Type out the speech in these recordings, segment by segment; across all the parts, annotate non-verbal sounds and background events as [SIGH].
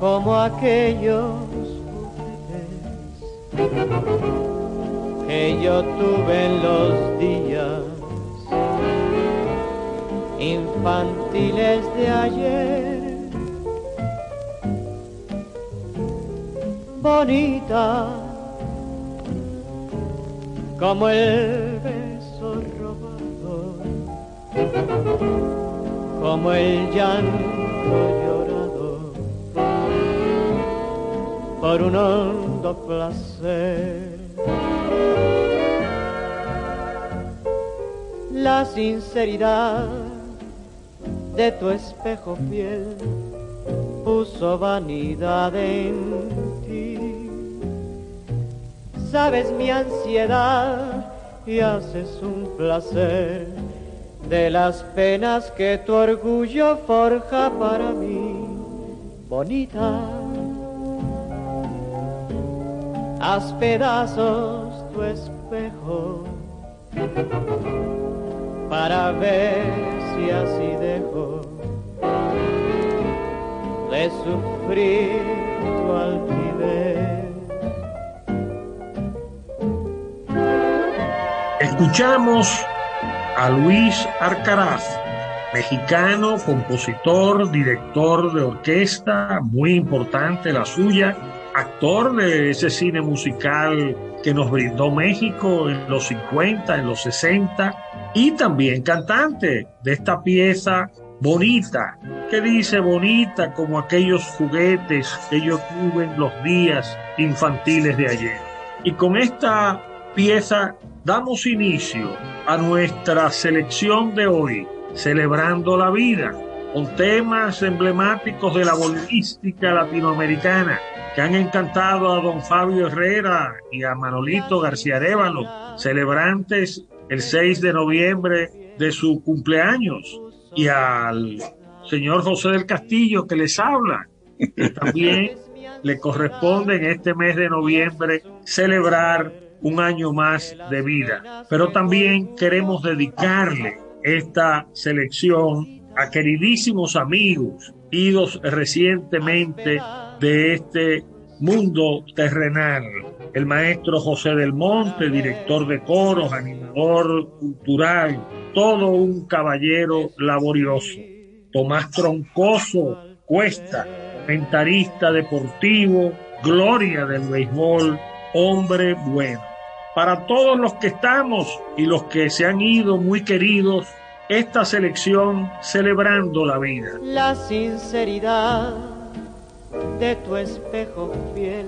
Como aquellos juguetes que yo tuve en los días infantiles de ayer. Bonita como el beso robado, como el llanto por un hondo placer. La sinceridad de tu espejo fiel puso vanidad en ti. Sabes mi ansiedad y haces un placer de las penas que tu orgullo forja para mí, bonita haz pedazos tu espejo para ver si así dejo de sufrir tu altivez. Escuchamos a Luis Arcaraz, mexicano, compositor, director de orquesta, muy importante la suya, actor de ese cine musical que nos brindó México en los 50, en los 60, y también cantante de esta pieza bonita, que dice bonita como aquellos juguetes que yo tuve en los días infantiles de ayer. Y con esta pieza damos inicio a nuestra selección de hoy, celebrando la vida, con temas emblemáticos de la bolística latinoamericana que han encantado a don Fabio Herrera y a Manolito García Arevalo, celebrantes el 6 de noviembre de su cumpleaños, y al señor José del Castillo que les habla, que también [LAUGHS] le corresponde en este mes de noviembre celebrar un año más de vida. Pero también queremos dedicarle esta selección a queridísimos amigos, idos recientemente de este mundo terrenal. El maestro José del Monte, director de coros, animador cultural, todo un caballero laborioso. Tomás Troncoso Cuesta, comentarista deportivo, gloria del béisbol, hombre bueno. Para todos los que estamos y los que se han ido muy queridos, esta selección celebrando la vida. La sinceridad de tu espejo fiel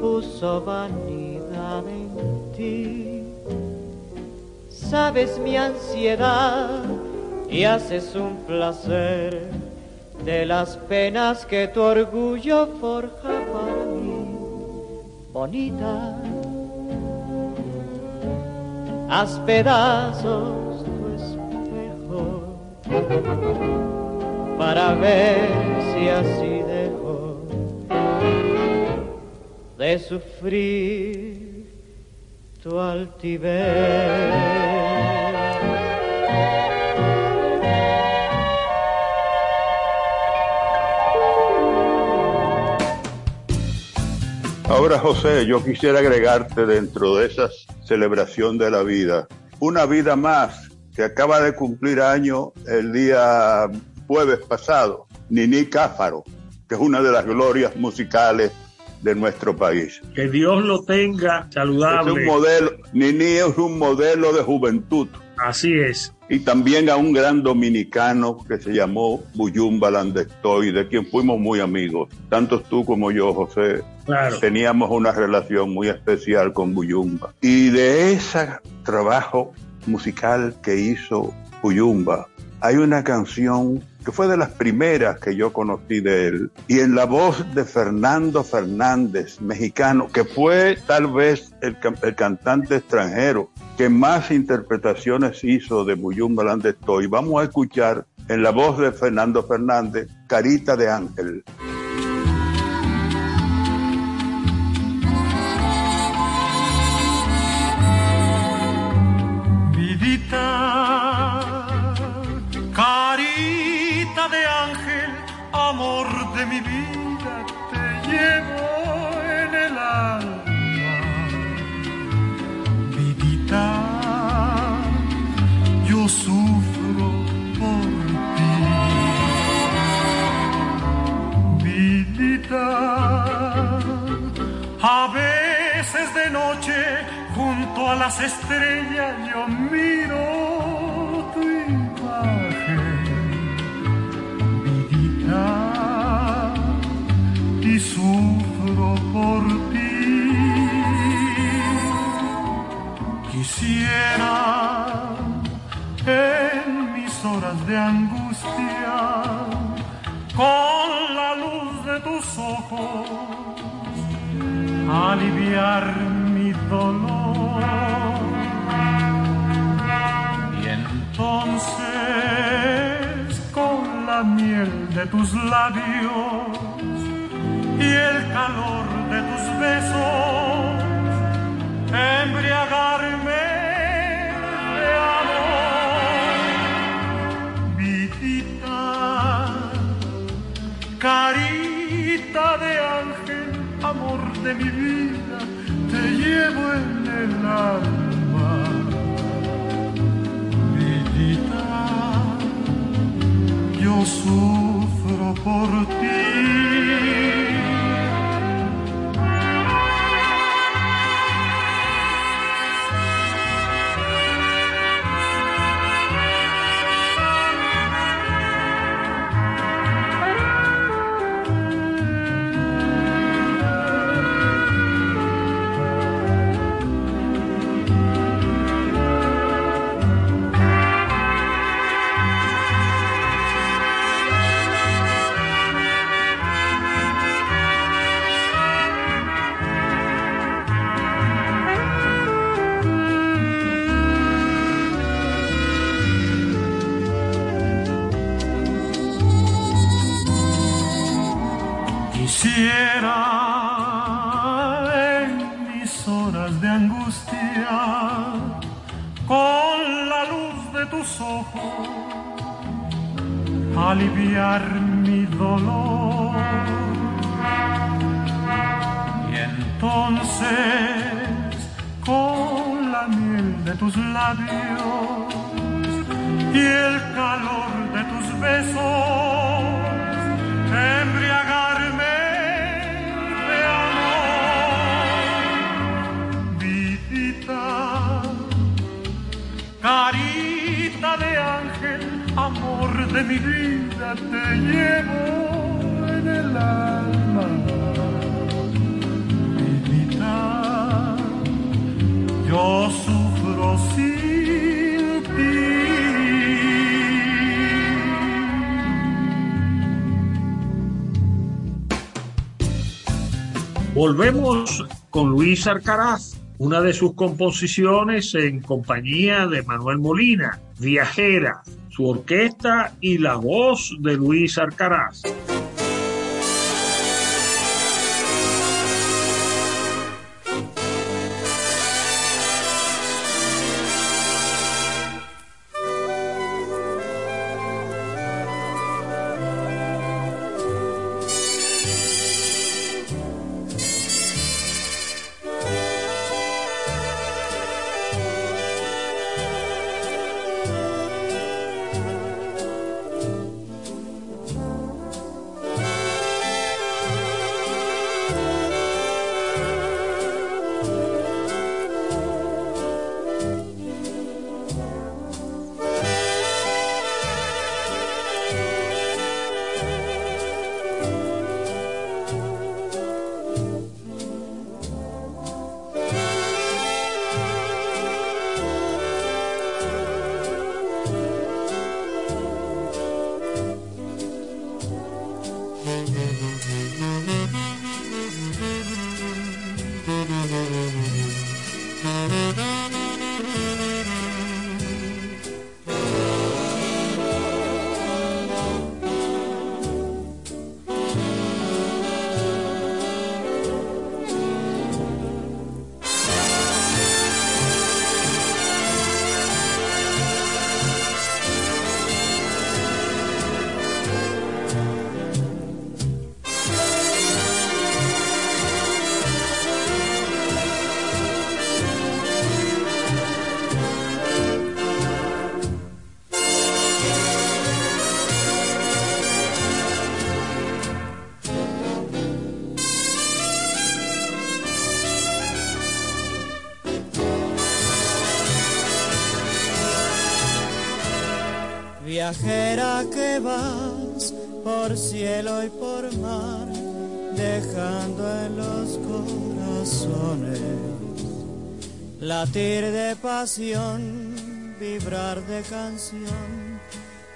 puso vanidad en ti. Sabes mi ansiedad y haces un placer de las penas que tu orgullo forja para mí. Bonita haz pedazos tu espejo para ver si así dejo de sufrir tu altivez. Ahora, José, yo quisiera agregarte dentro de esa celebración de la vida, una vida más que acaba de cumplir año el día jueves pasado, Nini Cáfaro, que es una de las glorias musicales de nuestro país. Que Dios lo tenga saludable. Es un modelo, Nini es un modelo de juventud. Así es. Y también a un gran dominicano que se llamó Buyumba Landestoy, de quien fuimos muy amigos. Tanto tú como yo, José, Teníamos una relación muy especial con Buyumba. Y de ese trabajo musical que hizo Buyumba, hay una canción que fue de las primeras que yo conocí de él, y en la voz de Fernando Fernández, mexicano, que fue tal vez el cantante extranjero que más interpretaciones hizo de Buyumba Land Estoy. Vamos a escuchar en la voz de Fernando Fernández, Carita de Ángel. Carita de ángel, amor de mi vida, te llevo en el alma. Vidita, yo sufro por ti. Vidita, a veces de noche a las estrellas yo miro tu imagen, vidita, y sufro por ti. Quisiera en mis horas de angustia, con la luz de tus ojos, aliviar mi dolor. Y entonces, con la miel de tus labios y el calor de tus besos, embriagarme mi vida, te llevo en el alma. Vidita, yo sufro por ti. Una de sus composiciones en compañía de Manuel Molina, Viajera, su orquesta y la voz de Luis Arcaraz. Viajera que vas por cielo y por mar, dejando en los corazones latir de pasión, vibrar de canción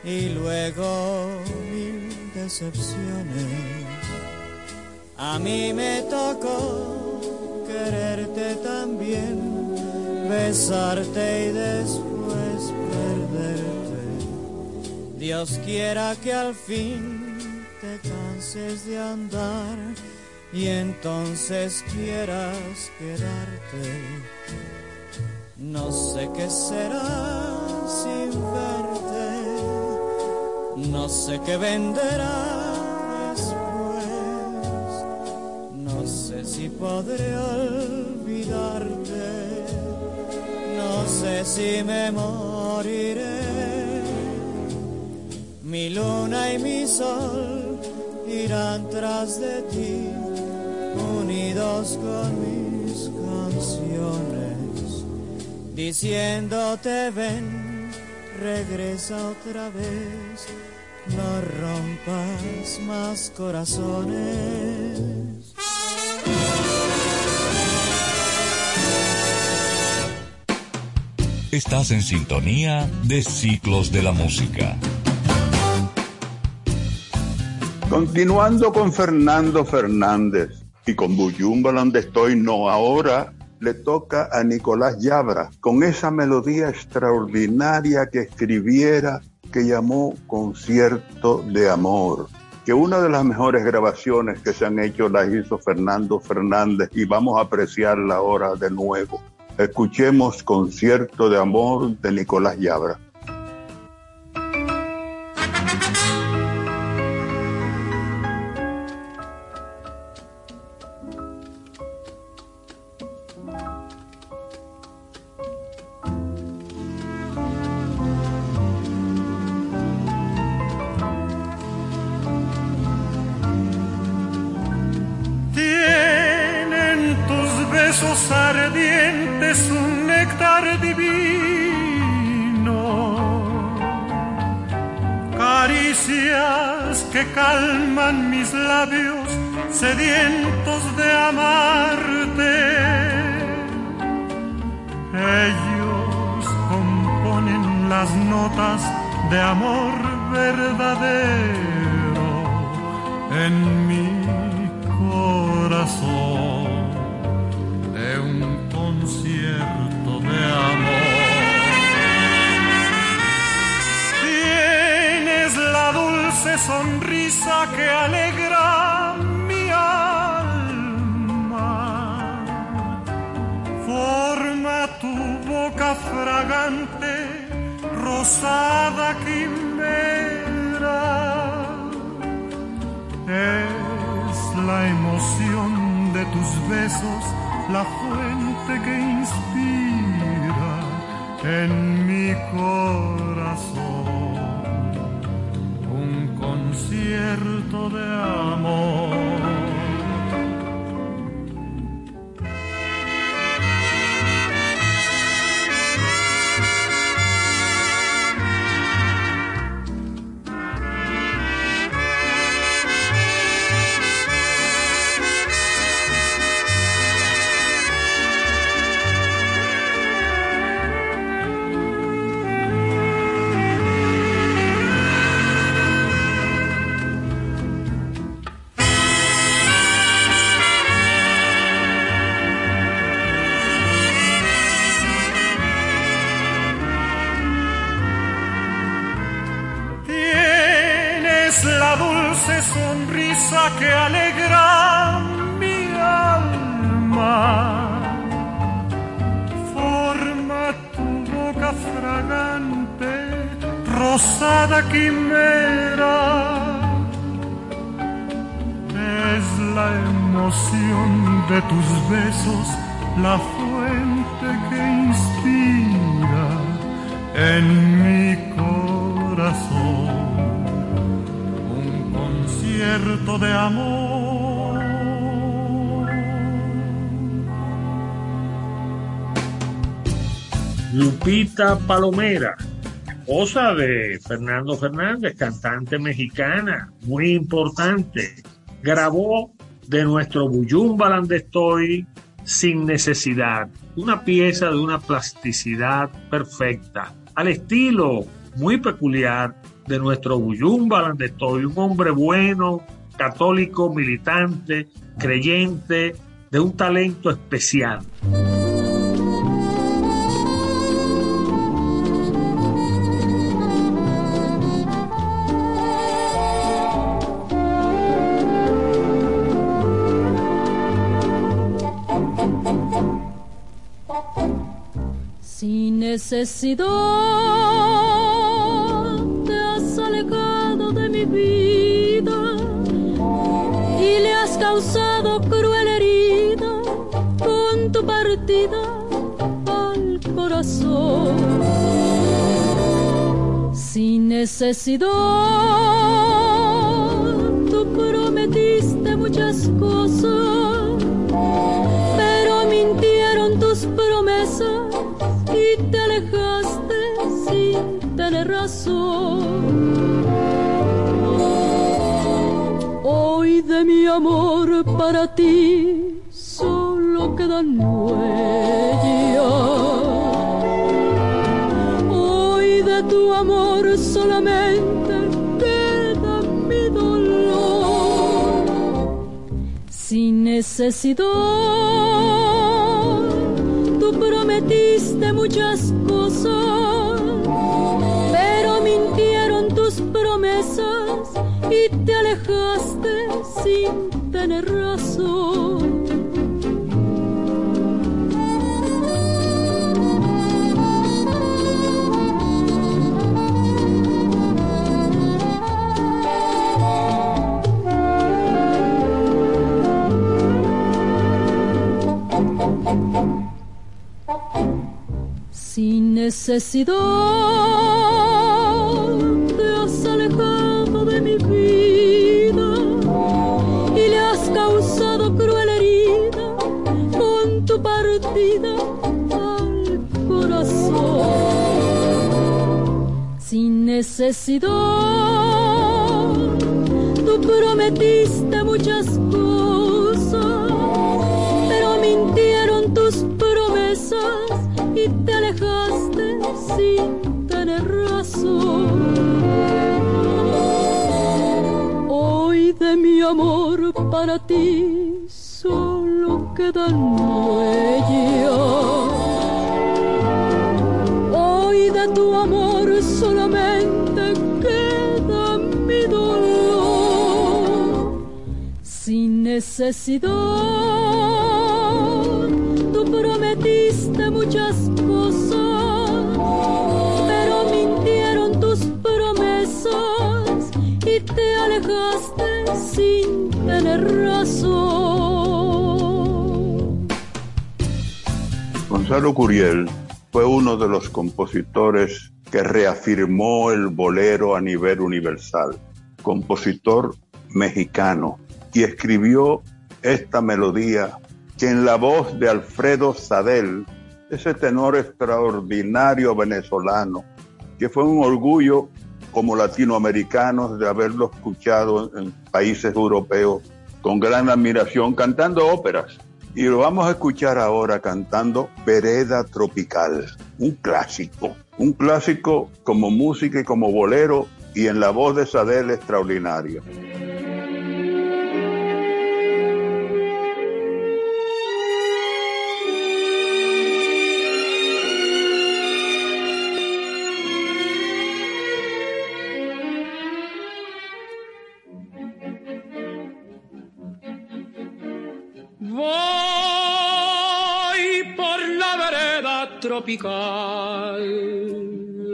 y luego mil decepciones. A mí me tocó quererte también, besarte y después Dios quiera que al fin te canses de andar y entonces quieras quedarte. No sé qué será sin verte, no sé qué venderá después, no sé si podré olvidarte, no sé si me moriré mi luna y mi sol irán tras de ti, unidos con mis canciones, diciéndote ven, regresa otra vez, no rompas más corazones. Estás en sintonía de Ciclos de la Música. Continuando con Fernando Fernández y con Buyumba donde estoy, no, ahora le toca a Nicolás Yabra con esa melodía extraordinaria que escribiera que llamó Concierto de Amor, que una de las mejores grabaciones que se han hecho las hizo Fernando Fernández y vamos a apreciarla ahora de nuevo. Escuchemos Concierto de Amor de Nicolás Yabra. Concierto de amor. Palomera, esposa de Fernando Fernández, cantante mexicana, muy importante, grabó de nuestro Buyumba donde estoy sin necesidad, una pieza de una plasticidad perfecta, al estilo muy peculiar de nuestro Buyumba donde estoy, un hombre bueno, católico, militante, creyente, de un talento especial. Necesidad te has alejado de mi vida y le has causado cruel herida con tu partida al corazón. Sin necesidad tú prometiste muchas cosas, pero te alejaste sin tener razón. Hoy de mi amor para ti solo quedan huellas. Hoy de tu amor solamente queda mi dolor. Sin necesidad tú prometiste muchas cosas, pero mintieron tus promesas y te alejaste sin tener razón. Sin necesidad te has alejado de mi vida y le has causado cruel herida con tu partida al corazón. Sin necesidad tú prometiste muchas cosas, para ti solo quedan huellas. Hoy de tu amor solamente queda mi dolor. Sin necesidad, tú prometiste muchas cosas, pero mintieron tus promesas y te alejaste sin tener razón. Gonzalo Curiel fue uno de los compositores que reafirmó el bolero a nivel universal, compositor mexicano, y escribió esta melodía que en la voz de Alfredo Sadel, ese tenor extraordinario venezolano, que fue un orgullo como latinoamericanos de haberlo escuchado en países europeos con gran admiración cantando óperas. Y lo vamos a escuchar ahora cantando Vereda Tropical, un clásico, un clásico como música y como bolero y en la voz de Sadel extraordinario. Tropical,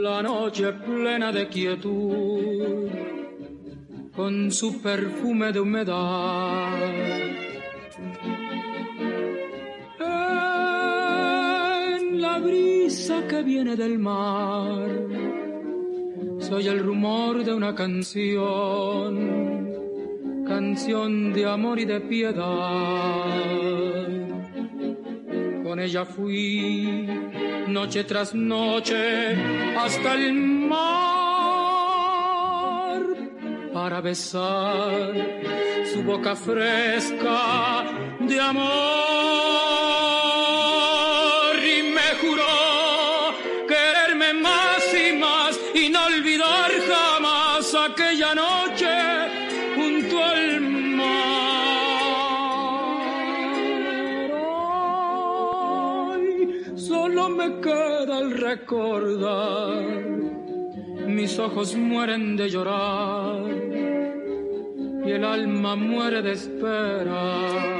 la noche plena de quietud, con su perfume de humedad. En la brisa que viene del mar, soy el rumor de una canción, canción de amor y de piedad. Con ella fui noche tras noche hasta el mar para besar su boca fresca de amor me queda el recordar. Mis ojos mueren de llorar y el alma muere de esperar.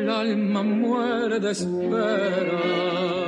el alma muere de esperar.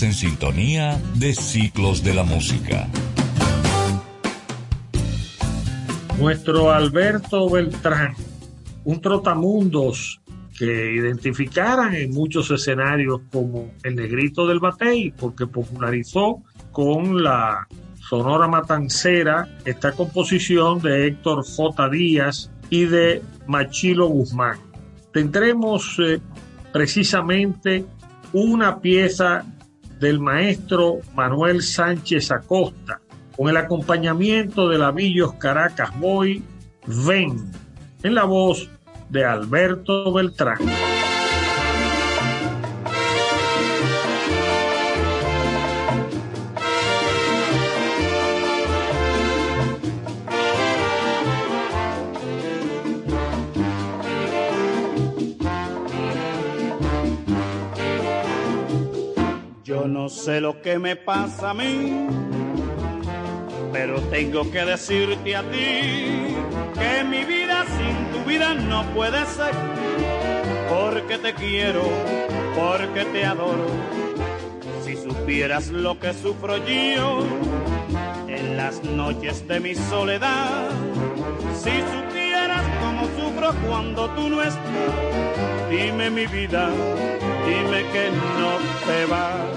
En sintonía de ciclos de la música. Nuestro Alberto Beltrán, un trotamundos que identificaran en muchos escenarios como el negrito del batey, porque popularizó con la Sonora Matancera esta composición de Héctor J. Díaz y de Machilo Guzmán. Tendremos eh, precisamente una pieza del maestro Manuel Sánchez Acosta, con el acompañamiento de la Villos Caracas Boy, Ven, en la voz de Alberto Beltrán. Sé lo que me pasa a mí, pero tengo que decirte a ti que mi vida sin tu vida no puede ser, porque te quiero, porque te adoro. Si supieras lo que sufro yo en las noches de mi soledad, si supieras cómo sufro cuando tú no estás, dime mi vida, dime que no te vas.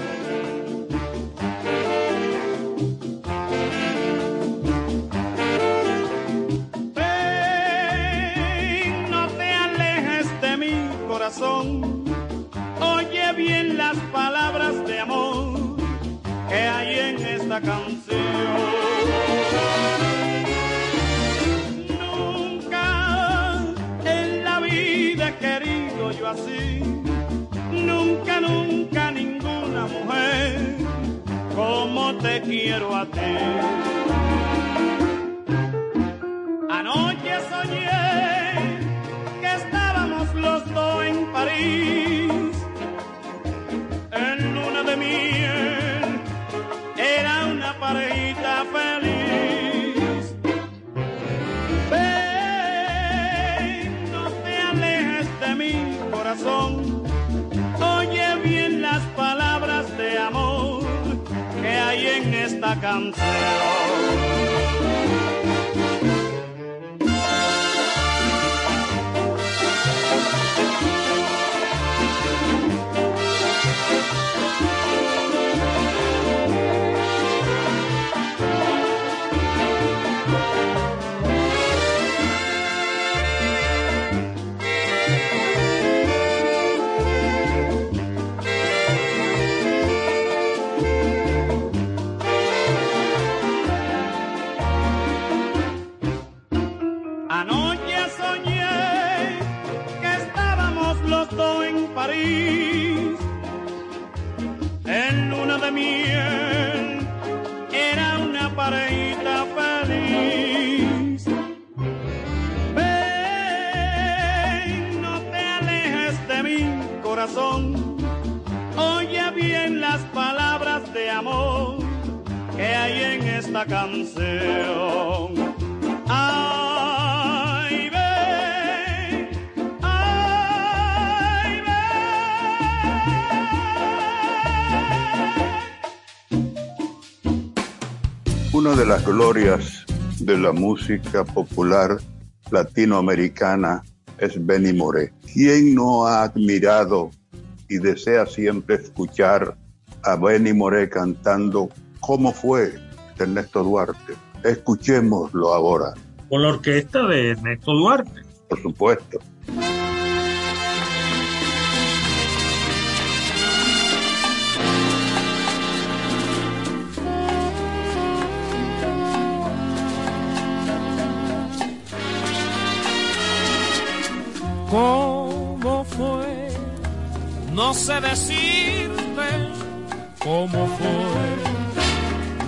Canción. Nunca en la vida he querido yo así. Nunca, nunca ninguna mujer como te quiero a ti. Anoche soñé en esta canción. Esta canción. Ay, ay, Una de las glorias de la música popular latinoamericana es Benny Moré. ¿Quién no ha admirado y desea siempre escuchar a Benny Moré cantando cómo fue Ernesto Duarte? Escuchémoslo ahora, Con la orquesta de Ernesto Duarte. por supuesto. ¿Cómo fue? No sé decirte cómo fue.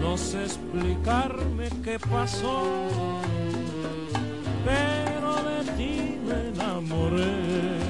no sé explicarme qué pasó, pero de ti me enamoré.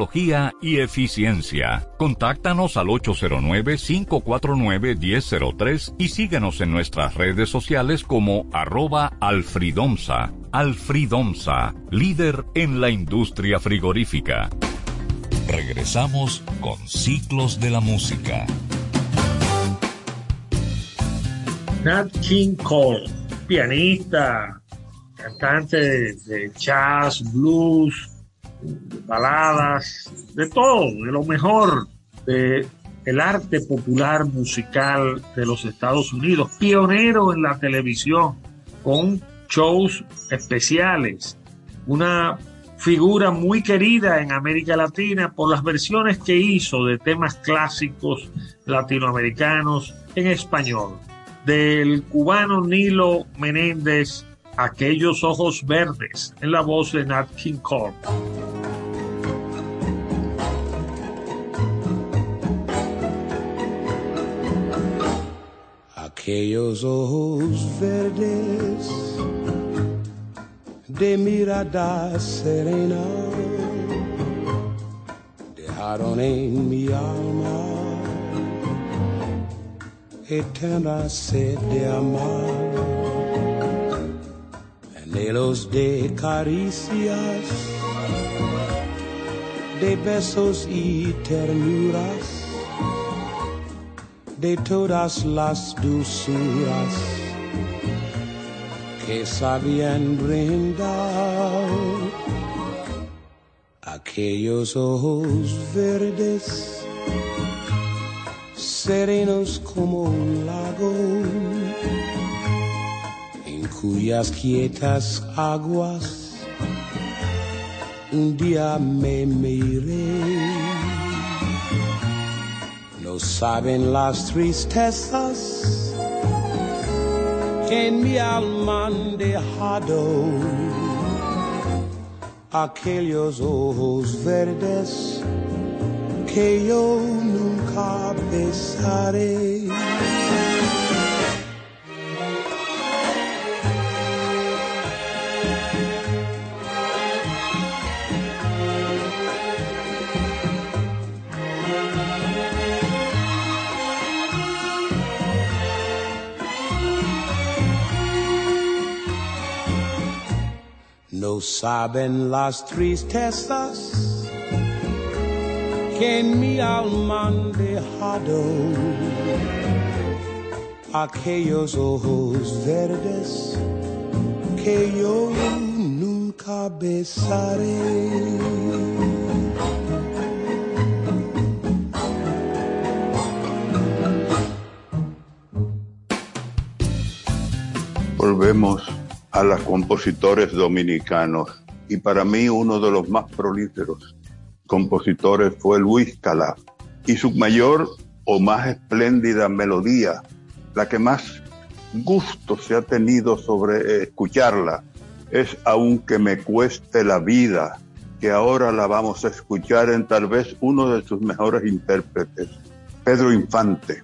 y eficiencia. Contáctanos al 809-549-1003 y síguenos en nuestras redes sociales como arroba alfridomsa. Alfridomsa, líder en la industria frigorífica. Regresamos con Ciclos de la Música. Nat King Cole, pianista, cantante de jazz, blues, baladas, de todo, de lo mejor de el arte popular musical de los Estados Unidos, pionero en la televisión con shows especiales, una figura muy querida en América Latina por las versiones que hizo de temas clásicos latinoamericanos en español, del cubano Nilo Menéndez, Aquellos Ojos Verdes, en la voz de Nat King Cole. aquellos ojos verdes de mirada serena dejaron en mi alma eterna sed de amar, anhelos de caricias, de besos y ternuras de todas las dulzuras que sabían brindar aquellos ojos verdes serenos como un lago cuyas quietas aguas un día me miré. No saben las tristezas que en mi alma han dejado aquellos ojos verdes que yo nunca besaré. Saben las tristezas que en mi alma han dejado aquellos ojos verdes que yo nunca besaré. Volvemos a los compositores dominicanos y para mí uno de los más prolíferos compositores fue Luis Calaf y su mayor o más espléndida melodía, la que más gusto se ha tenido sobre escucharla, es Aunque me cueste la vida, que ahora la vamos a escuchar en tal vez uno de sus mejores intérpretes, Pedro Infante.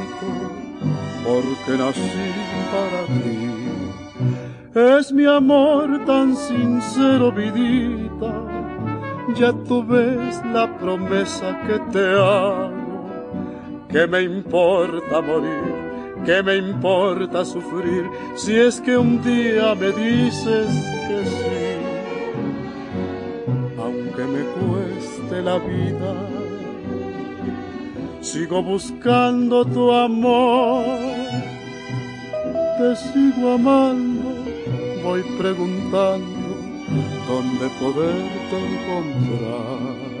porque nací para ti. Es mi amor tan sincero, vidita, ya tú ves la promesa que te hago, que me importa morir, que me importa sufrir, si es que un día me dices que sí, aunque me cueste la vida sigo buscando tu amor, te sigo amando, voy preguntando dónde poderte encontrar.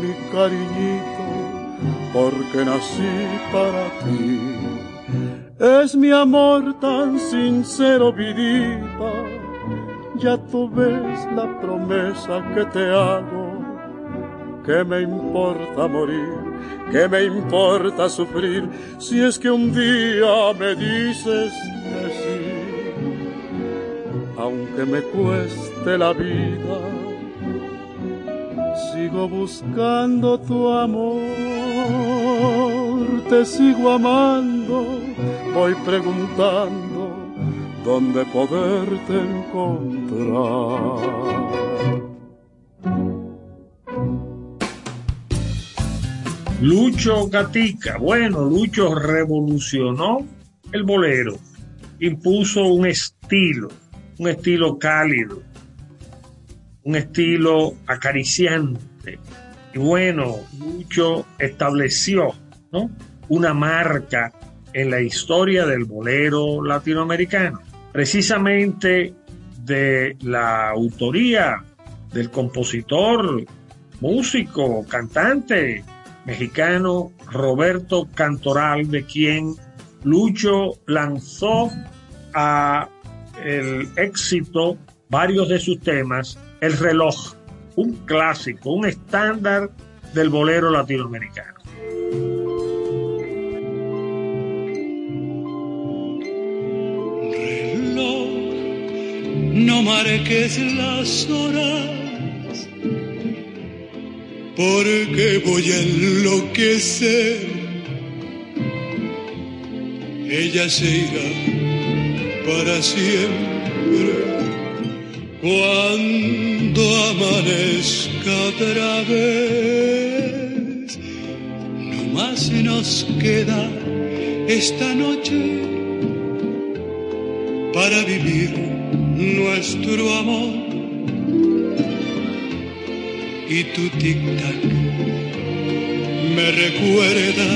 mi cariñito, porque nací para ti. Es mi amor tan sincero, vidita, ya tú ves la promesa que te hago, que me importa morir, que me importa sufrir, si es que un día me dices que sí, aunque me cueste la vida buscando tu amor, te sigo amando, voy preguntando dónde poderte encontrar. Lucho Gatica. Bueno, Lucho revolucionó el bolero, impuso un estilo, un estilo cálido, un estilo acariciante. Y bueno, Lucho estableció ¿no? una marca en la historia del bolero latinoamericano. Precisamente de la autoría del compositor, músico, cantante mexicano Roberto Cantoral, de quien Lucho lanzó a el éxito varios de sus temas, El reloj, un clásico, un estándar del bolero latinoamericano. Reloj, no marques las horas, porque voy a enloquecer. Ella se irá para siempre cuando amanezca otra vez, no más nos queda esta noche para vivir nuestro amor. Y tu tic-tac me recuerda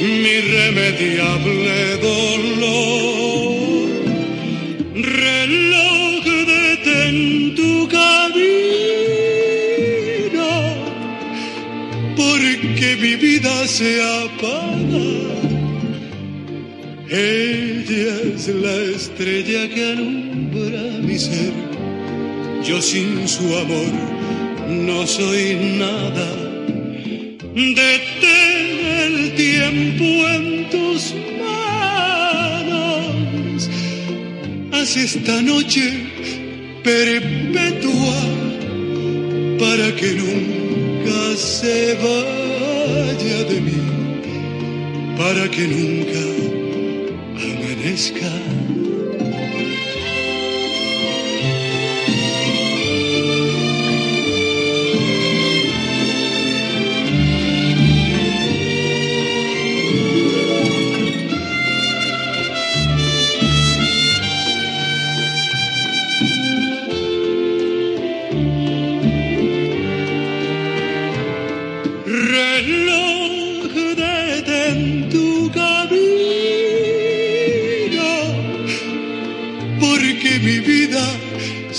mi irremediable dolor. Reloj en tu camino, porque mi vida se apaga. Ella es la estrella que alumbra mi ser. Yo sin su amor no soy nada. Detén el tiempo en tus manos. Haz esta noche perpetua para que nunca se vaya de mí, para que nunca amanezca.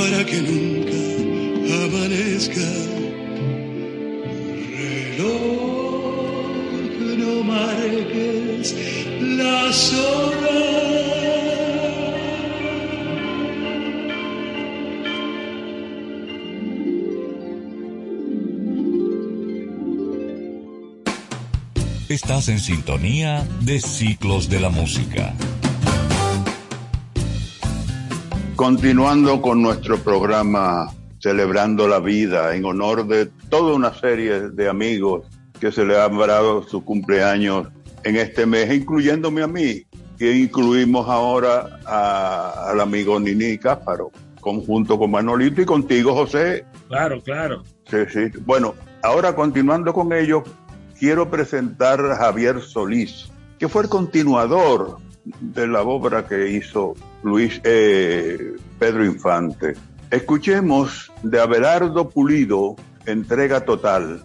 para que nunca amanezca. Reloj, no marques las. Estás en sintonía de Ciclos de la Música. Continuando con nuestro programa Celebrando la Vida en honor de toda una serie de amigos que se le han dado su cumpleaños en este mes, incluyéndome a mí, que incluimos ahora al amigo Nini Cáfaro, conjunto con Manolito y contigo, José. Claro, claro. Sí, sí. Bueno, ahora continuando con ello, quiero presentar a Javier Solís, que fue el continuador de la obra que hizo Luis eh, Pedro Infante. Escuchemos de Abelardo Pulido, entrega total.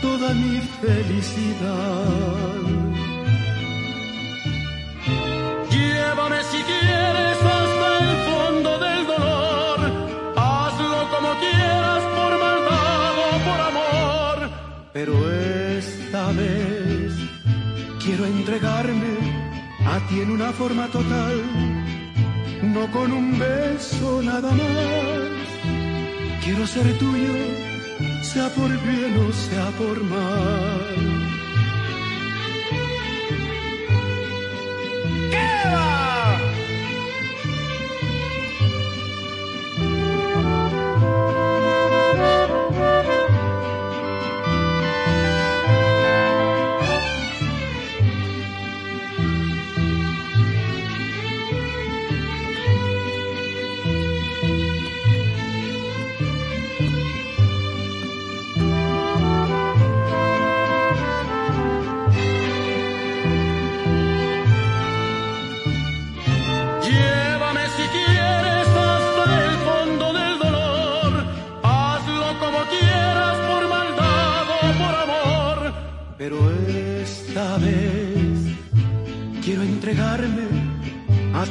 toda mi felicidad. Llévame si quieres hasta el fondo del dolor, hazlo como quieras por maldad o por amor. Pero esta vez quiero entregarme a ti en una forma total no con un beso nada más. Quiero ser tuyo, sea por bien o sea por mal.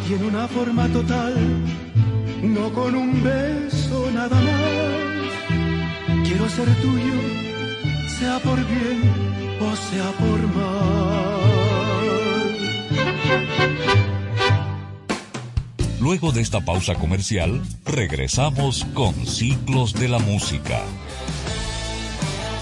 Tiene una forma total, no con un beso nada más. Quiero ser tuyo, sea por bien o sea por mal. Luego de esta pausa comercial, regresamos con Ciclos de la Música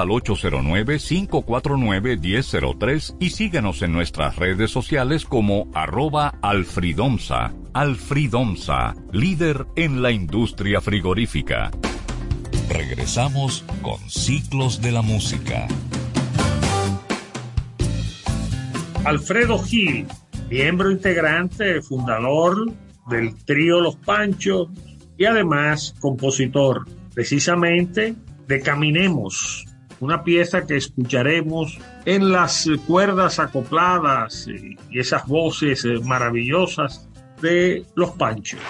al 809-549-1003 y síguenos en nuestras redes sociales como arroba alfridomsa. Alfridomsa, líder en la industria frigorífica. Regresamos con Ciclos de la Música. Alfredo Gil, miembro integrante, fundador del trío Los Panchos y además compositor precisamente de Caminemos, una pieza que escucharemos en las cuerdas acopladas y esas voces maravillosas de los panchos.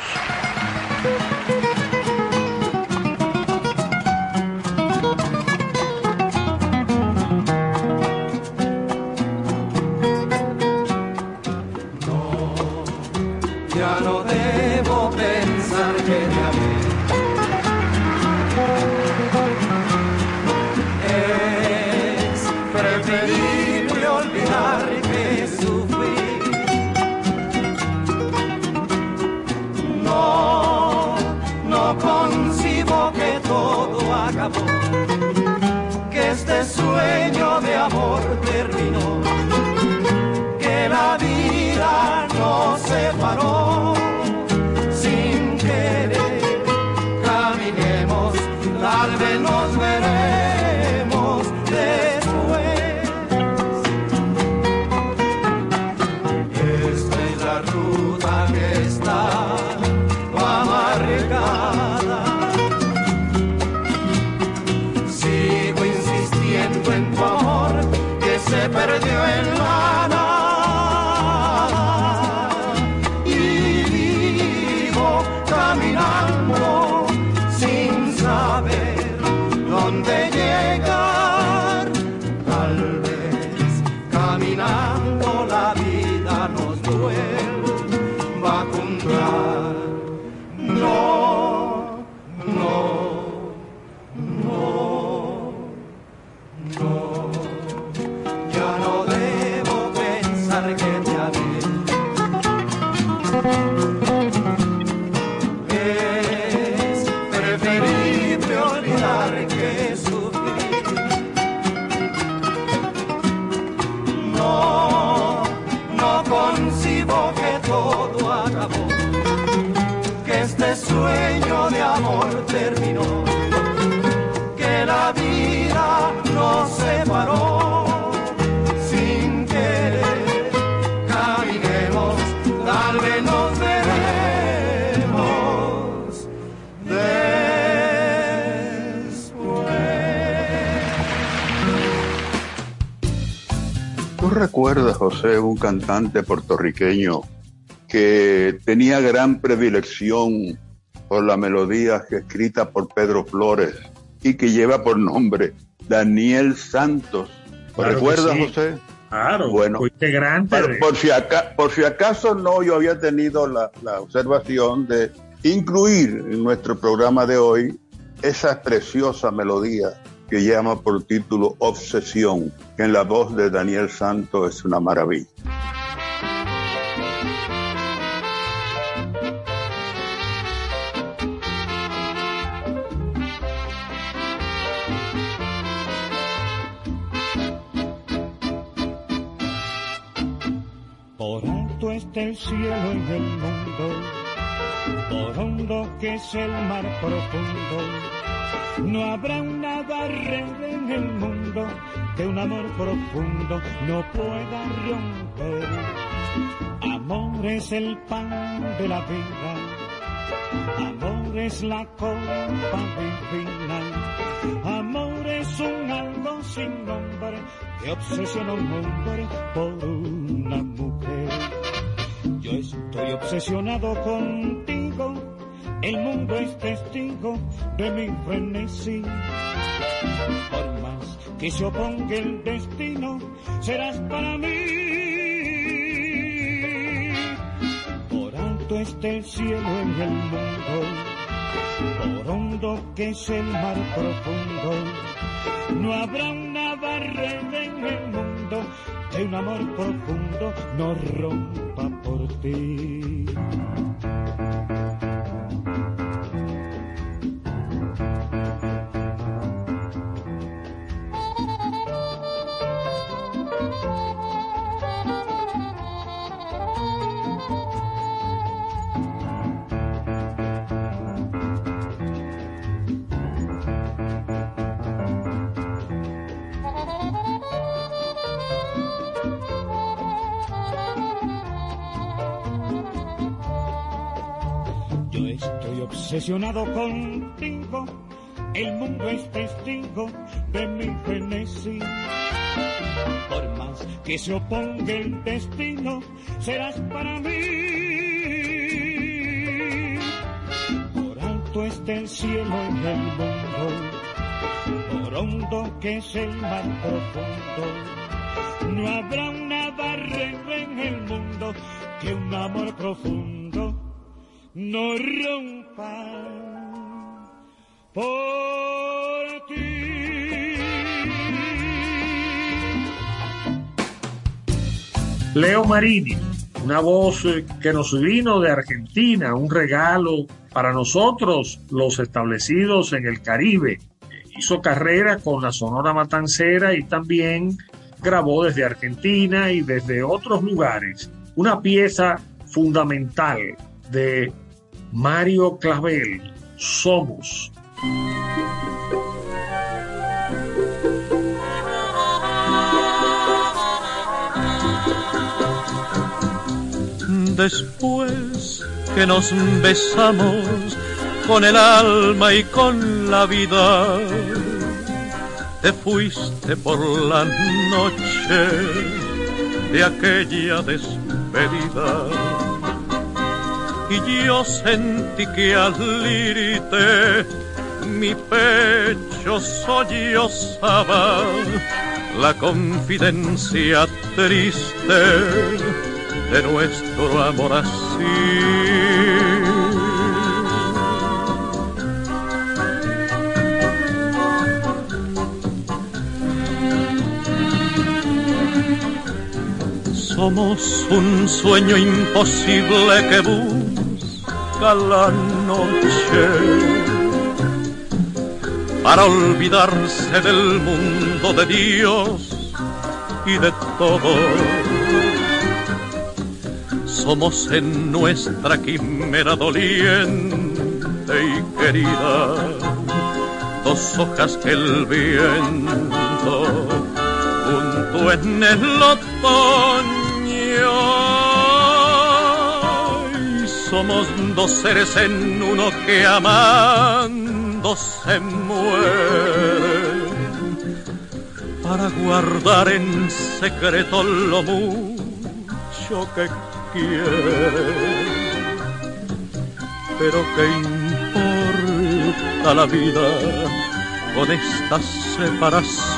¿Tú recuerdas, José, un cantante puertorriqueño que tenía gran predilección por la melodía escrita por Pedro Flores y que lleva por nombre Daniel Santos. Claro ¿Recuerdas, sí. José? Claro, Bueno, fue integrante Por, si aca- por si acaso no, yo había tenido la, la observación de incluir en nuestro programa de hoy esa preciosa melodía que llama por título Obsesión, que en la voz de Daniel Santos es una maravilla. Por alto está el cielo en el mundo, por hondo que es el mar profundo. No habrá una barrera en el mundo que un amor profundo no pueda romper. Amor es el pan de la vida, amor es la copa divina, amor es un algo sin nombre que obsesiona un hombre por una mujer. Yo estoy obsesionado contigo, el mundo es testigo de mi frenesí. Por más que se oponga el destino, serás para mí. Por alto está el cielo en el mundo, por hondo que es el mar profundo. No habrá una barrera en el mundo que un amor profundo no rompa por ti. Obsesionado contigo, el mundo es testigo de mi frenesí. Por más que se oponga el destino, serás para mí. Por alto está el cielo en el mundo, por hondo que es el mar profundo. No habrá una barrera en el mundo que un amor profundo no rompa por ti. Leo Marini, una voz eh, que nos vino de Argentina, un regalo para nosotros, los establecidos en el Caribe. Hizo carrera con la Sonora Matancera y también grabó desde Argentina y desde otros lugares. Una pieza fundamental de Mario Clavel, Somos. Después que nos besamos con el alma y con la vida, te fuiste por la noche de aquella despedida. Y yo sentí que al irte mi pecho sollozaba la confidencia triste de nuestro amor así. Somos un sueño imposible que busca la noche para olvidarse del mundo de Dios y de todo. Somos en nuestra quimera doliente y querida, dos hojas que el viento junto en el otoño. Somos dos seres en uno que amando se muere para guardar en secreto lo mucho que quiere. Pero qué importa la vida con esta separación.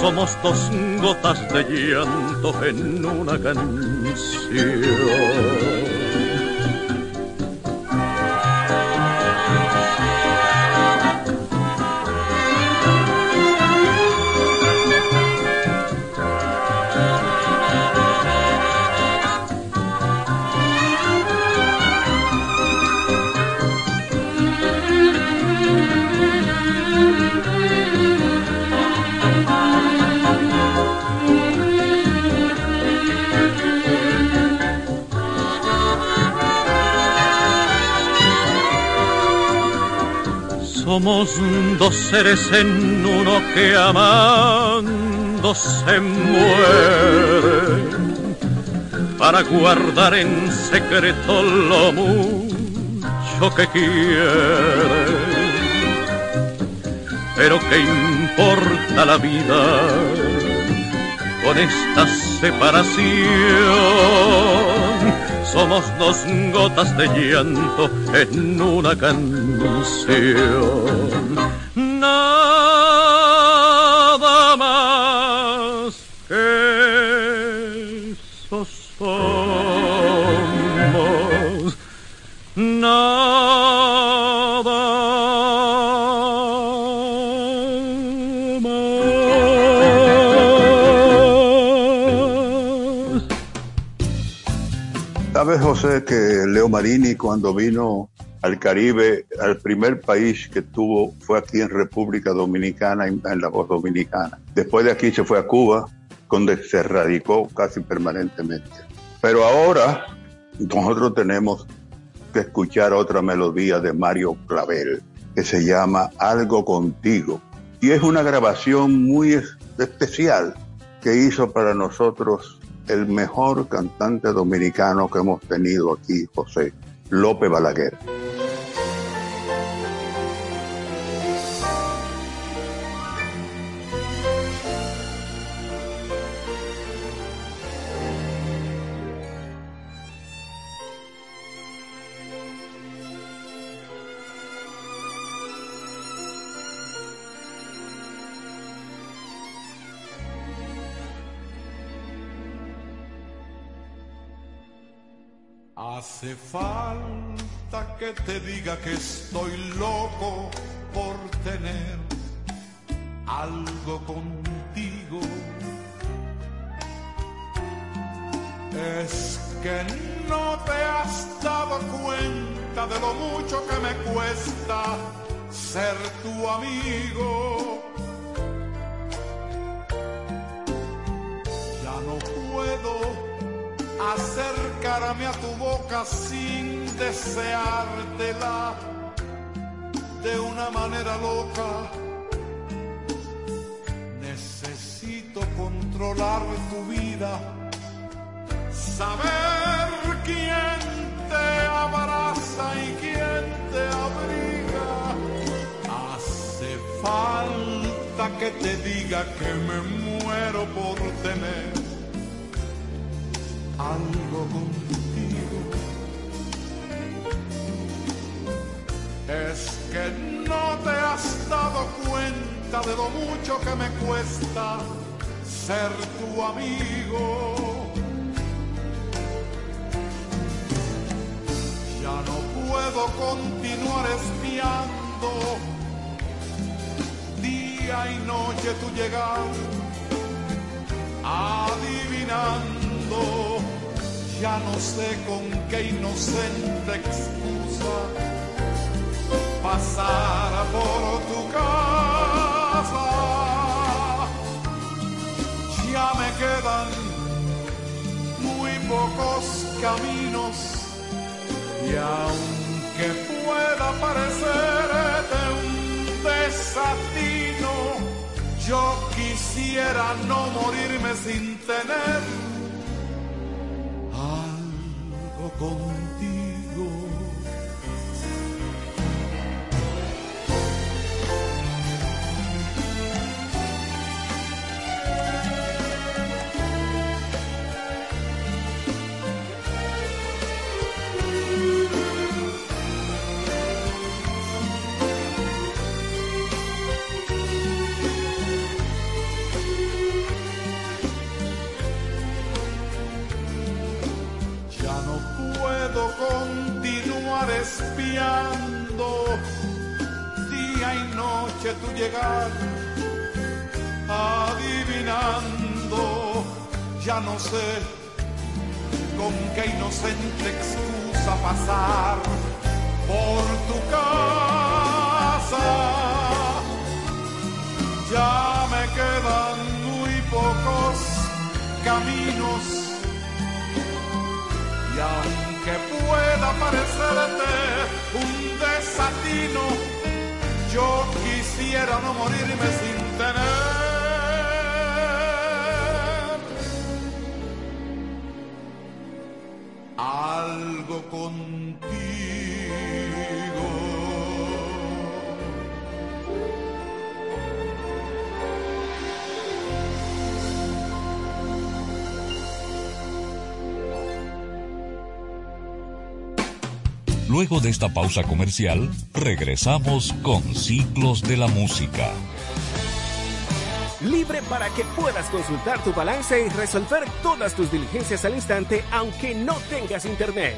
Somos dos gotas de llanto en una canción. Somos dos seres en uno que amando se muere para guardar en secreto lo mucho que quiere. Pero qué importa la vida con esta separación somos dos gotas de llanto en una canción. Marini cuando vino al Caribe, al primer país que tuvo fue aquí en República Dominicana, en, en la voz dominicana. Después de aquí se fue a Cuba, donde se radicó casi permanentemente. Pero ahora nosotros tenemos que escuchar otra melodía de Mario Clavel, que se llama Algo contigo. Y es una grabación muy es- especial que hizo para nosotros el mejor cantante dominicano que hemos tenido aquí, José López Balaguer. Hace falta que te diga que estoy loco por tener algo contigo. Es que no te has dado cuenta de lo mucho que me cuesta ser tu amigo. A tu boca sin deseártela de una manera loca. Necesito controlar tu vida, saber quién te abraza y quién te abriga. Hace falta que te diga que me muero por tener algo contigo. Es que no te has dado cuenta de lo mucho que me cuesta ser tu amigo. Ya no puedo continuar espiando día y noche tu llegar, adivinando ya no sé con qué inocente excusa pasar por tu casa. Ya me quedan muy pocos caminos y aún que pueda parecerte un desatino, yo quisiera no morirme sin tener algo contigo. Espiando día y noche tu llegar, adivinando, ya no sé con qué inocente excusa pasar por tu casa. Ya me quedan muy pocos caminos y aunque pueda parecerte un desatino, yo quisiera no morirme sin tener algo contigo. Luego de esta pausa comercial, regresamos con Ciclos de la Música. Libre para que puedas consultar tu balance y resolver todas tus diligencias al instante, aunque no tengas internet.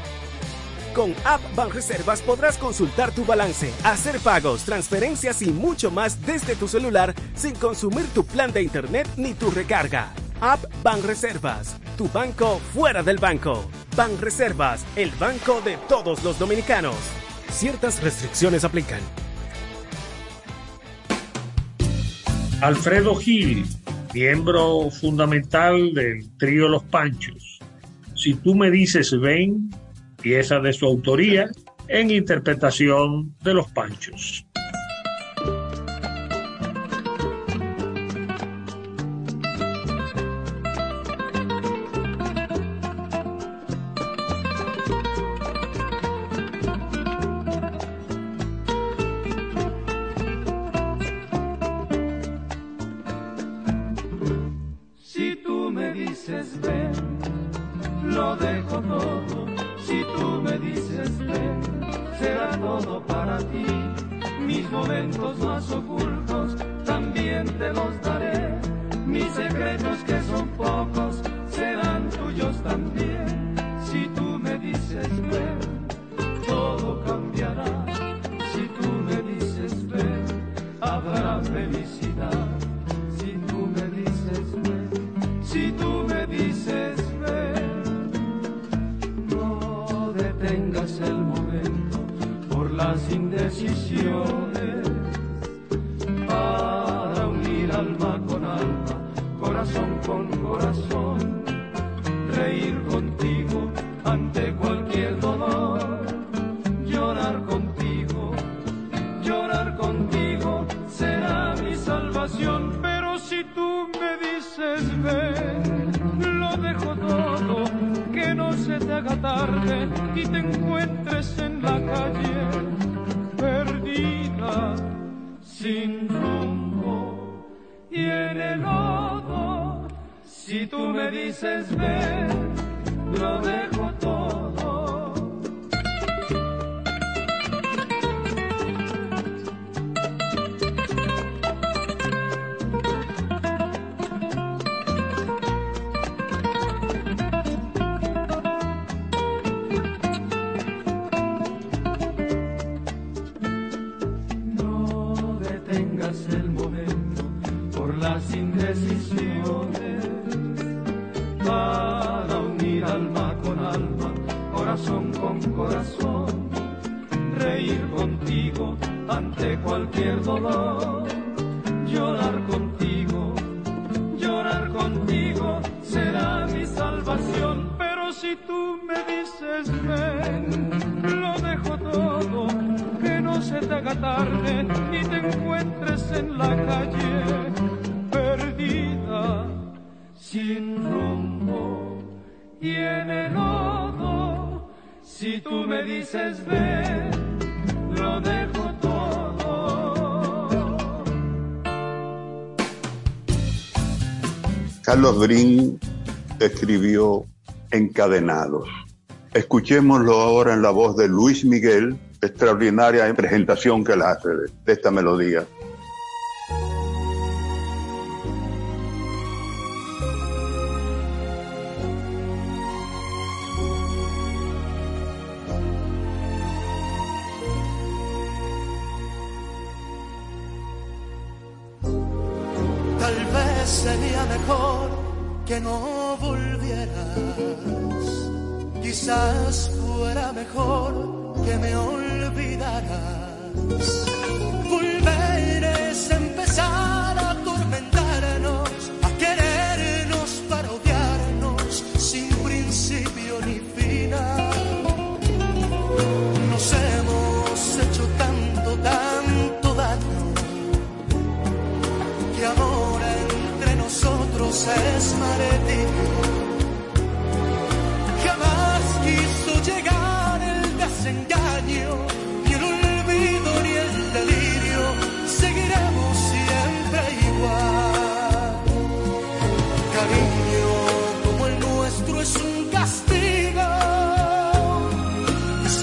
Con App Banreservas podrás consultar tu balance, hacer pagos, transferencias y mucho más desde tu celular sin consumir tu plan de internet ni tu recarga. App Banreservas, tu banco fuera del banco. Banreservas, el banco de todos los dominicanos. Ciertas restricciones aplican. Alfredo Gil, miembro fundamental del trío Los Panchos. Si tú me dices ven, pieza de su autoría en interpretación de Los Panchos. Escuchémoslo ahora en la voz de Luis Miguel, extraordinaria presentación que él hace de esta melodía. Fuera mejor que me olvidaras. Volver es empezar a atormentarnos, a querernos para odiarnos sin principio ni final. Nos hemos hecho tanto, tanto daño que amor entre nosotros es martirio.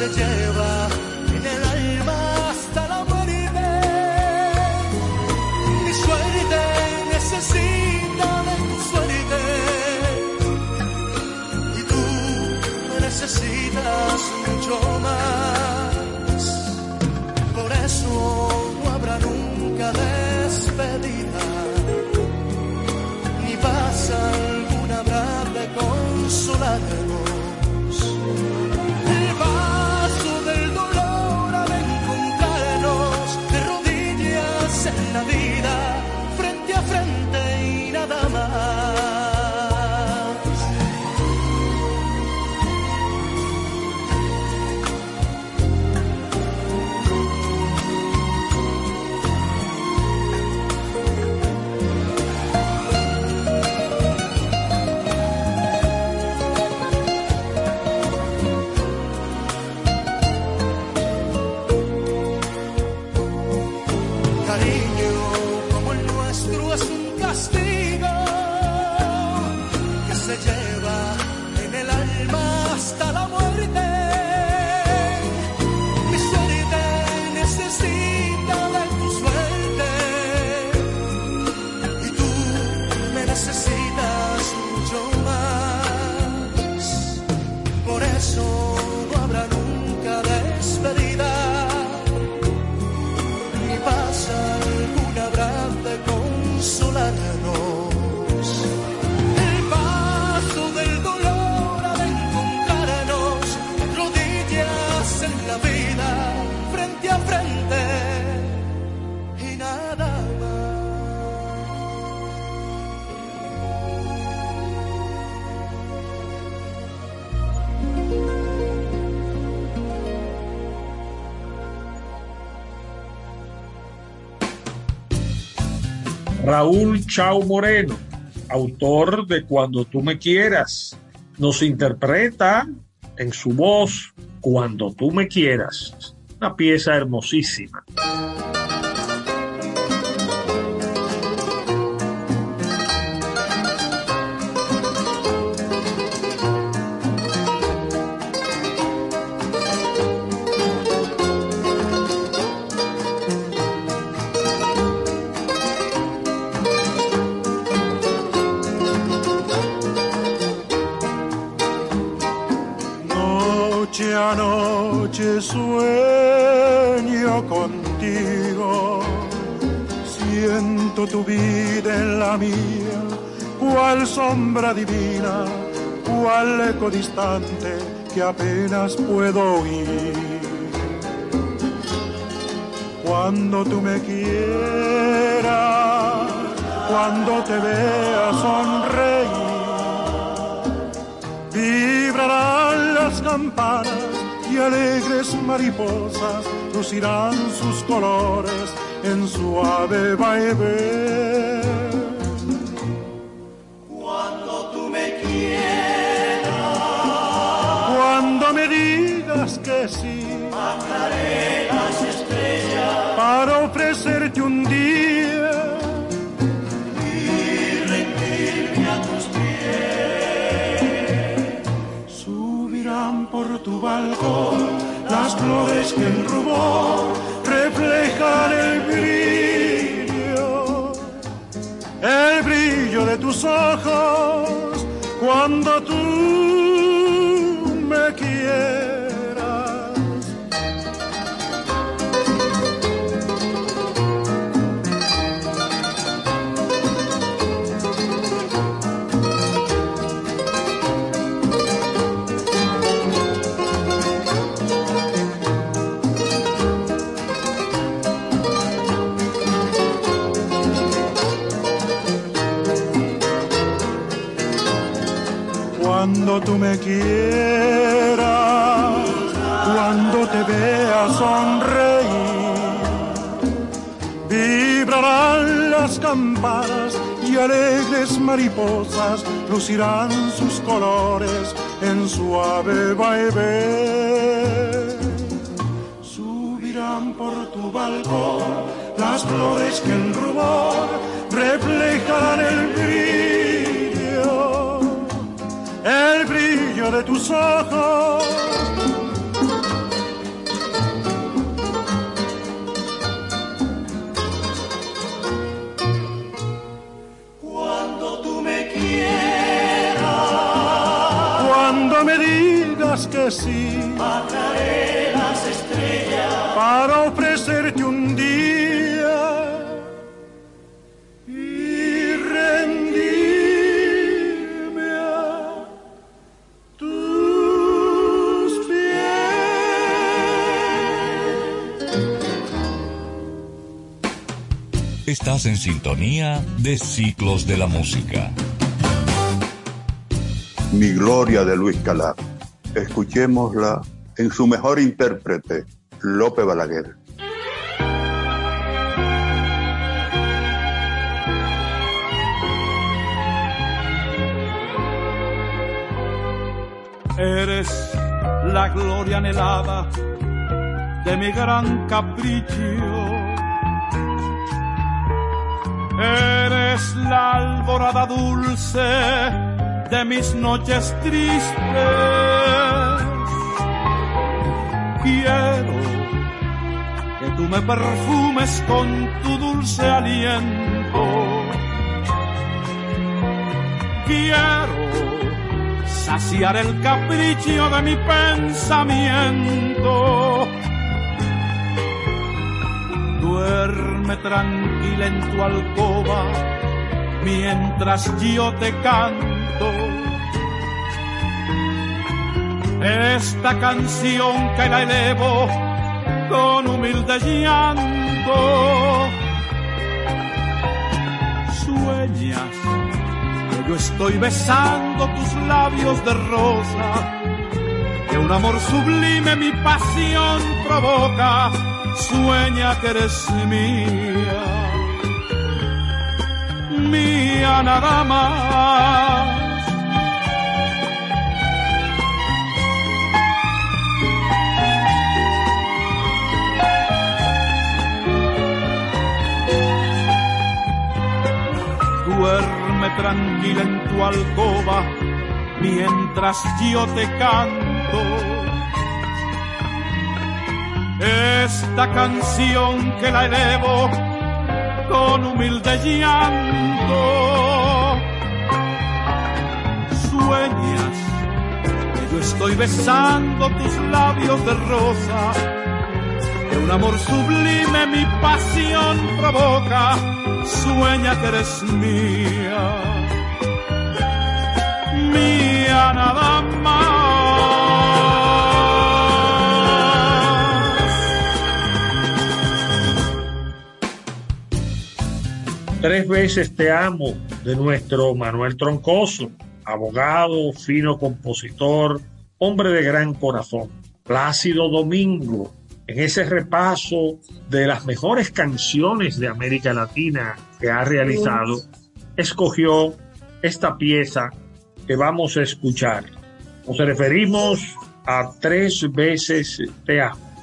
Que Raúl Chao Moreno, autor de Cuando tú me quieras, nos interpreta en su voz Cuando tú me quieras, una pieza hermosísima. Distante que apenas puedo oír. Cuando tú me quieras, cuando te vea sonreír, vibrarán las campanas y alegres mariposas lucirán sus colores en suave vaivén. Balcón las flores que en rubor reflejan el brillo, el brillo de tus ojos cuando tú me quieras, cuando te veas sonreír, vibrarán las campanas y alegres mariposas lucirán sus colores en suave vaivén. Subirán por tu balcón las flores que en rubor reflejan el brillo el brillo de tus ojos. Cuando tú me quieras, cuando me digas que sí, bajaré las estrellas para ofrecerte un día Estás en sintonía de Ciclos de la Música. Mi Gloria de Luis Calá. Escuchémosla en su mejor intérprete, Lope Balaguer. Eres la gloria anhelada de mi gran capricho. Eres la alborada dulce de mis noches tristes. Quiero que tú me perfumes con tu dulce aliento. Quiero saciar el capricho de mi pensamiento. Duerme tranquila en tu alcoba mientras yo te canto. Esta canción que la elevo con humilde llanto. Sueñas que yo estoy besando tus labios de rosa, que un amor sublime mi pasión provoca, sueña que eres mía, mía nada más. Duerme tranquila en tu alcoba mientras yo te canto. Esta canción que la elevo con humilde llanto. Sueñas que yo estoy besando tus labios de rosa, que un amor sublime mi pasión provoca sueña que eres mía, mía nada más. Tres veces te amo de nuestro Manuel Troncoso, abogado, fino compositor, hombre de gran corazón. Plácido Domingo, en ese repaso de las mejores canciones de América Latina que ha realizado, escogió esta pieza que vamos a escuchar. Nos referimos a tres veces te amo.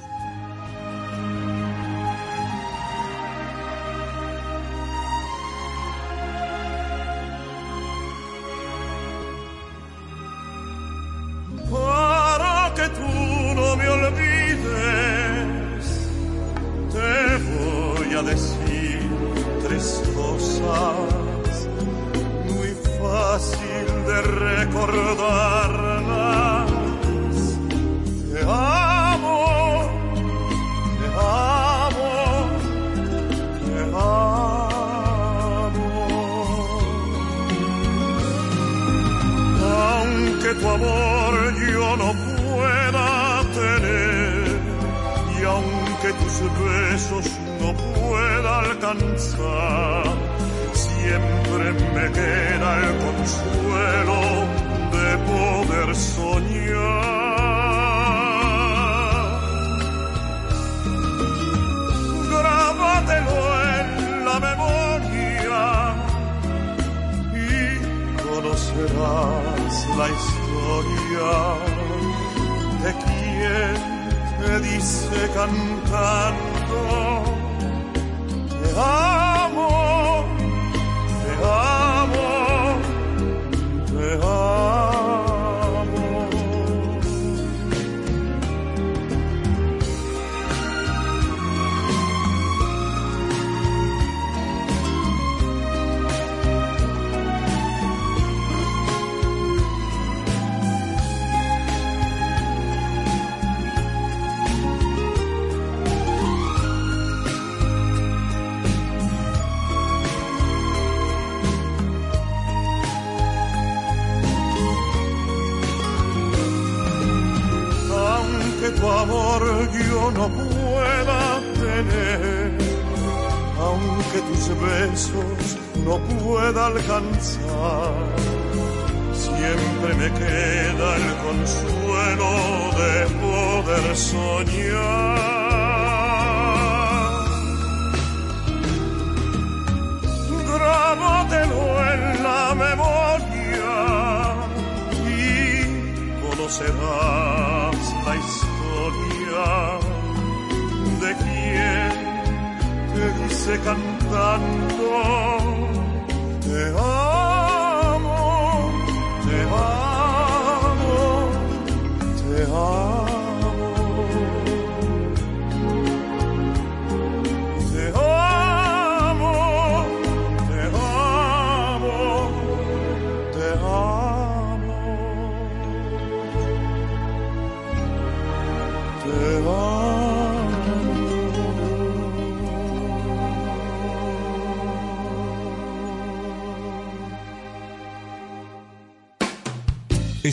Dice cantando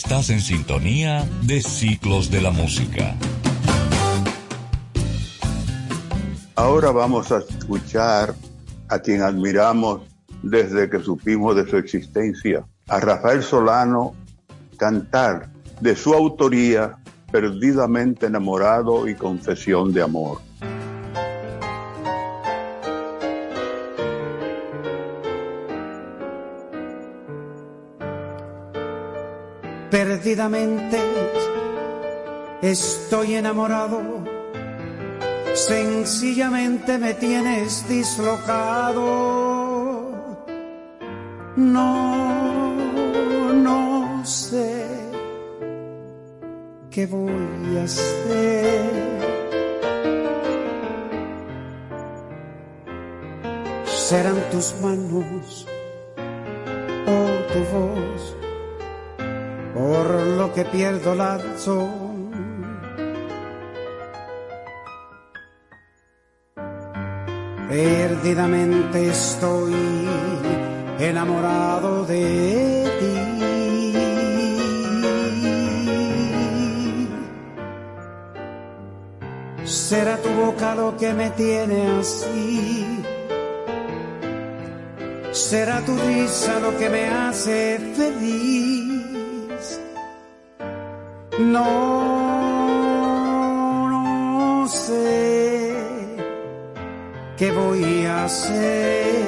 Estás en sintonía de Ciclos de la Música. Ahora vamos a escuchar a quien admiramos desde que supimos de su existencia, a Rafael Solano cantar de su autoría Perdidamente enamorado y confesión de amor. Perdidamente estoy enamorado, sencillamente me tienes dislocado. No, no sé qué voy a hacer. Serán tus manos o tu voz por lo que pierdo la razón. Perdidamente estoy enamorado de ti. Será tu boca lo que me tiene así. Será tu risa lo que me hace feliz. No, sé qué voy a hacer.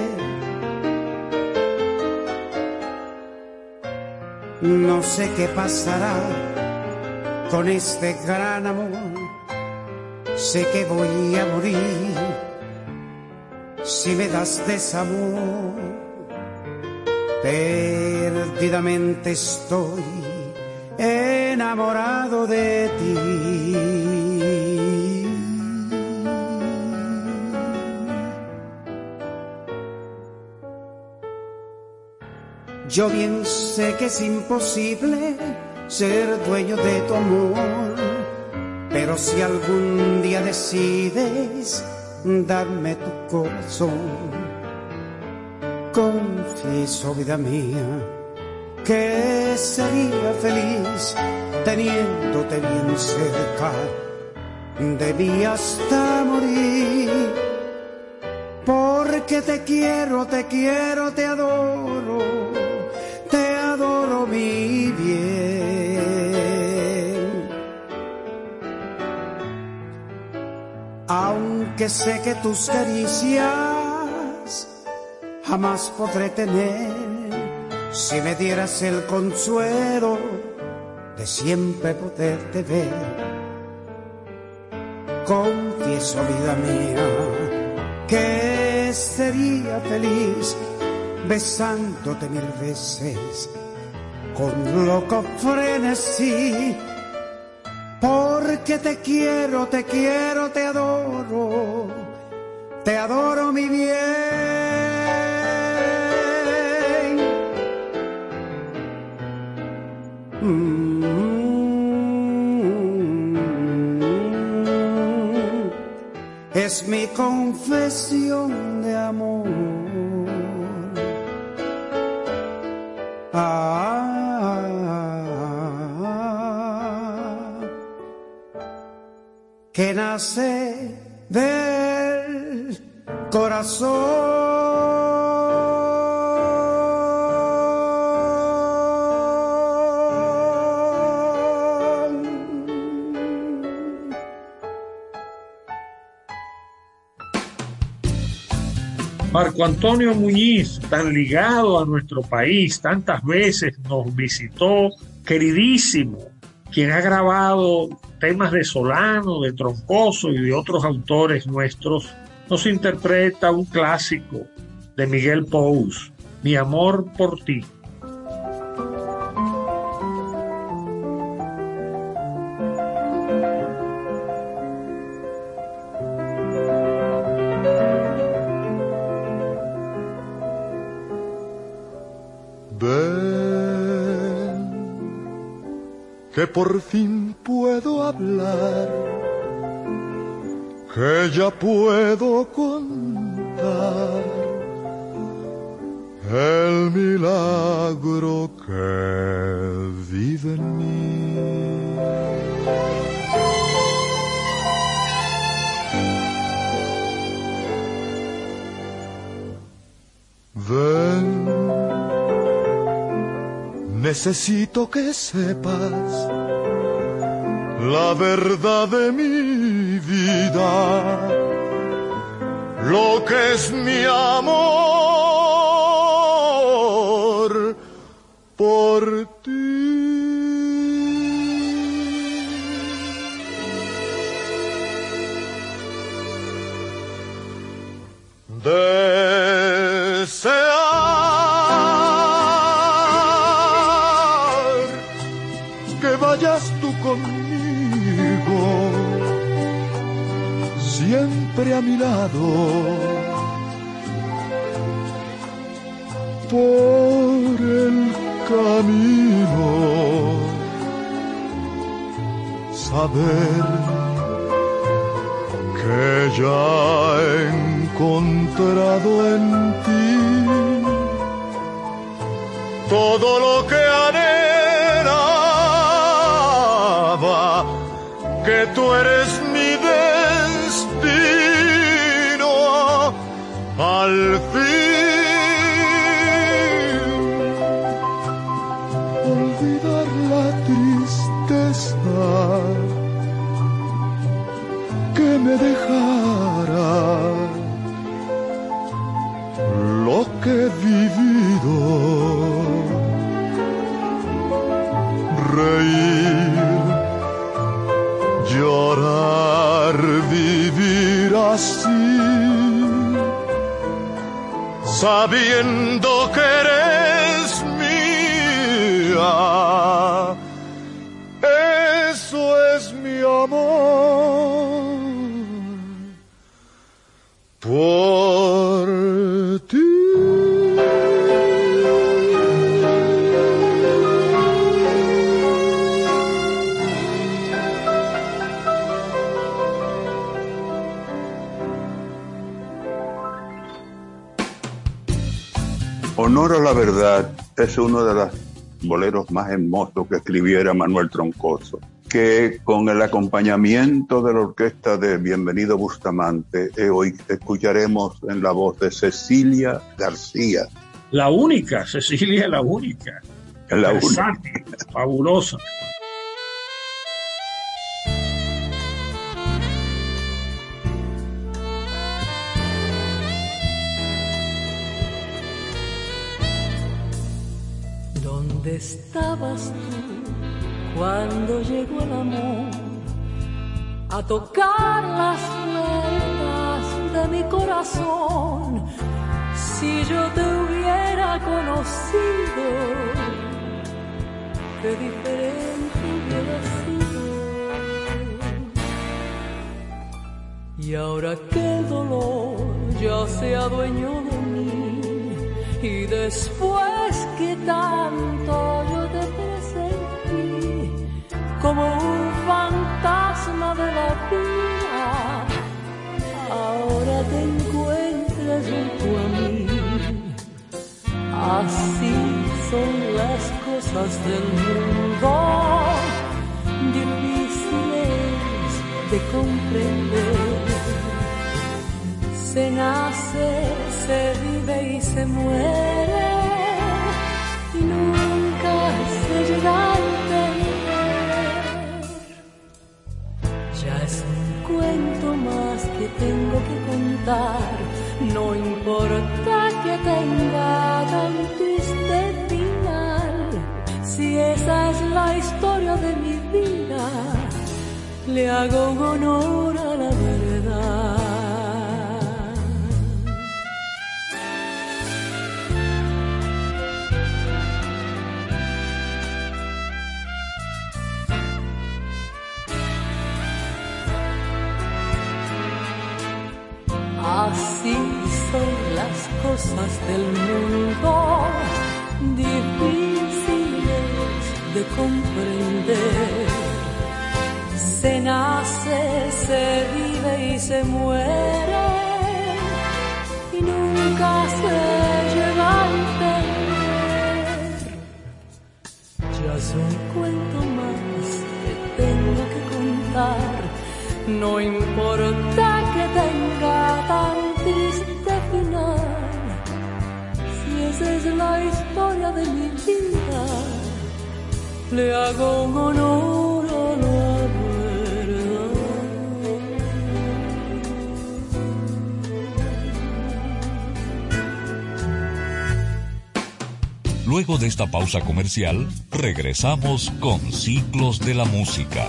No sé qué pasará con este gran amor. Sé que voy a morir si me das desamor. Perdidamente estoy enamorado de ti. Yo bien sé que es imposible ser dueño de tu amor, pero si algún día decides darme tu corazón, confieso, vida mía, que sería feliz teniéndote bien cerca de mí hasta morir. Porque te quiero, te quiero, te adoro mi bien. Aunque sé que tus caricias jamás podré tener, si me dieras el consuelo de siempre poderte ver. Confieso, vida mía, que sería feliz besándote mil veces con loco frenesí, porque te quiero, te quiero, te adoro, te adoro mi bien. Es mi confesión de amor. Ah. que nace del corazón. Marco Antonio Muñiz, tan ligado a nuestro país, tantas veces nos visitó, queridísimo, quien ha grabado temas de Solano, de Troncoso y de otros autores nuestros, nos interpreta un clásico de Miguel Pous, Mi amor por ti. Que por fin puedo hablar, que ya puedo contar el milagro Necesito que sepas la verdad de mi vida, lo que es mi amor a mi lado. Por el camino, saber que ya he encontrado en ti todo lo que anhelaba, que tú eres sabiendo que Honor a la verdad es uno de los boleros más hermosos que escribiera Manuel Troncoso, que con el acompañamiento de la orquesta de Bienvenido Bustamante, eh, hoy escucharemos en la voz de Cecilia García. La única, Cecilia, la única. La Versátil, fabulosa. Estabas tú cuando llegó el amor a tocar las puertas de mi corazón? Si yo te hubiera conocido, qué diferente hubiera sido. Y ahora que el dolor ya se adueñó de mí, y después que tanto yo te presentí como un fantasma de la vida, ahora te encuentras junto a mí. Así son las cosas del mundo, difíciles de comprender se nace, se vive y se muere y nunca se llega a entender. Ya es un cuento más que tengo que contar, no importa que tenga tan triste final, si esa es la historia de mi vida, le hago honor a la verdad. Así son las cosas del mundo, difíciles de comprender. Se nace, se vive y se muere, y nunca se llega a entender. Ya es un cuento más que tengo que contar. No importa es la historia de mi vida, le hago un honor a la verdad. Luego de esta pausa comercial, regresamos con Ciclos de la Música.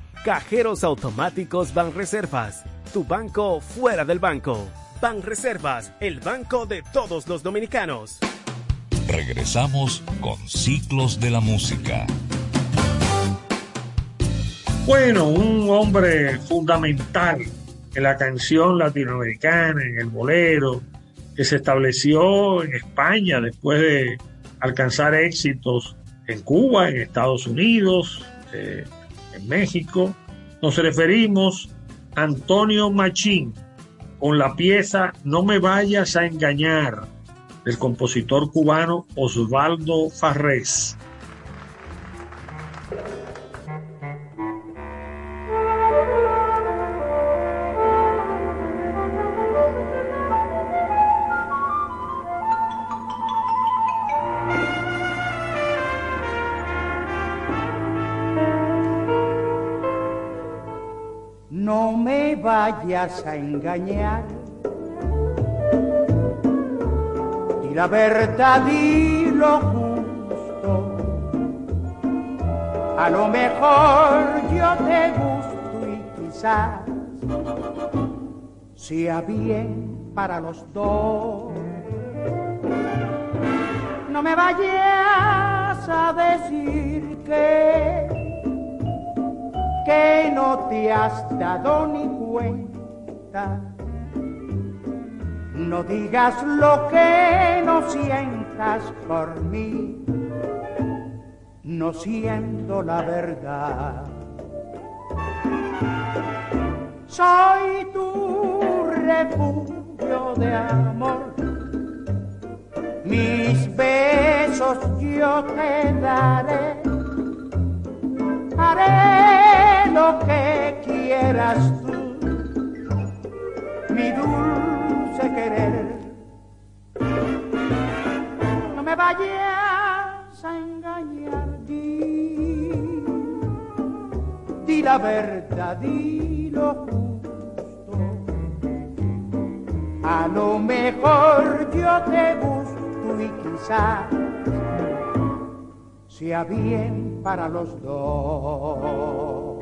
Cajeros automáticos Banreservas, tu banco fuera del banco. Banreservas, el banco de todos los dominicanos. Regresamos con Ciclos de la Música. Bueno, un hombre fundamental en la canción latinoamericana, en el bolero, que se estableció en España después de alcanzar éxitos en Cuba, en Estados Unidos, eh, México. Nos referimos a Antonio Machín con la pieza No me vayas a engañar del compositor cubano Osvaldo Farrés. Vayas a engañar. Y la verdad y lo justo, a lo mejor yo te gusto y quizás sea bien para los dos. No me vayas a decir que que no te has dado ni No digas lo que no sientas por mí, no siento la verdad. Soy tu refugio de amor, mis besos yo te daré. Haré lo que quieras tú, mi dulce querer. No me vayas a engañar, di, di la verdad, di lo justo. A lo mejor yo te gusto y quizás sea bien para los dos.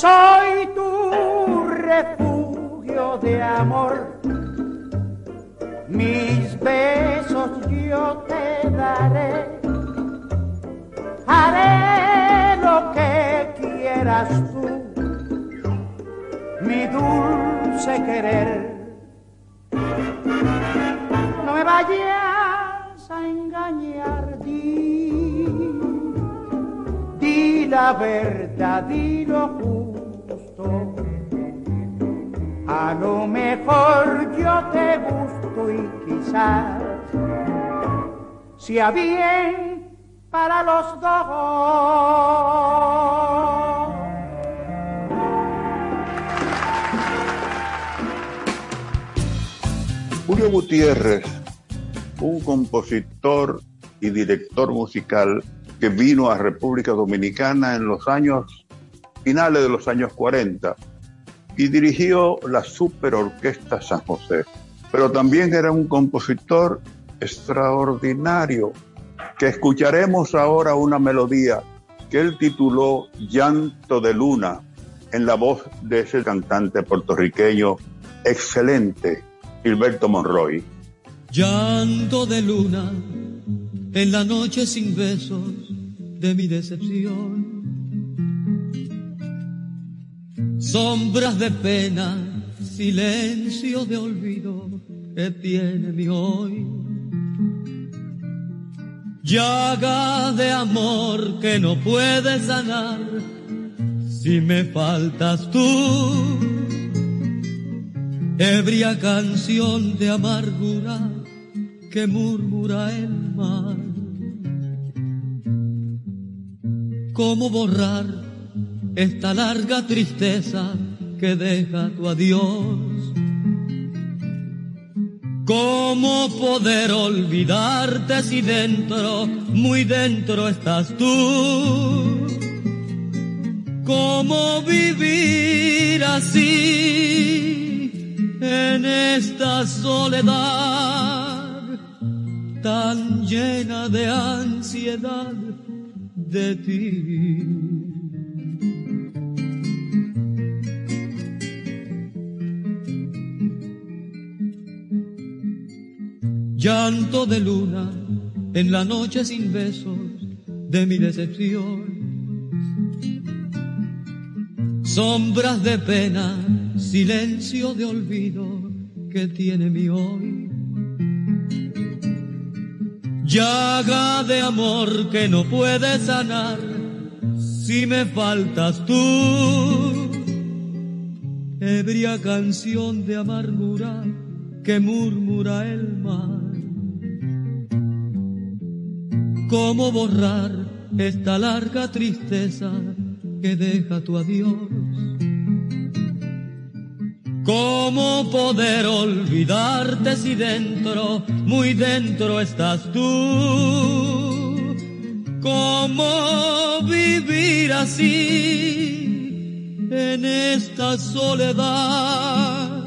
Soy tu refugio de amor, mis besos yo te daré, haré lo que quieras tú, mi dulce querer. No me vayas a engañar, di, di la verdad, di lo A lo mejor yo te gusto y quizás sea bien para los dos. Julio Gutiérrez, un compositor y director musical que vino a República Dominicana en los años finales de los años 40 y dirigió la Superorquesta San José. Pero también era un compositor extraordinario, que escucharemos ahora una melodía que él tituló Llanto de Luna, en la voz de ese cantante puertorriqueño excelente, Gilberto Monroy. Llanto de luna en la noche sin besos de mi decepción. Sombras de pena, silencio de olvido que tiene mi hoy. Llaga de amor que no puede sanar si me faltas tú. Ebria canción de amargura que murmura el mar. ¿Cómo borrar esta larga tristeza que deja tu adiós? ¿Cómo poder olvidarte si dentro, muy dentro estás tú? ¿Cómo vivir así en esta soledad tan llena de ansiedad de ti? Llanto de luna en la noche sin besos de mi decepción. Sombras de pena, silencio de olvido que tiene mi hoy. Llaga de amor que no puede sanar si me faltas tú. Ebria canción de amargura que murmura el mar. Cómo borrar esta larga tristeza que deja tu adiós. ¿Cómo poder olvidarte si dentro, muy dentro estás tú? ¿Cómo vivir así en esta soledad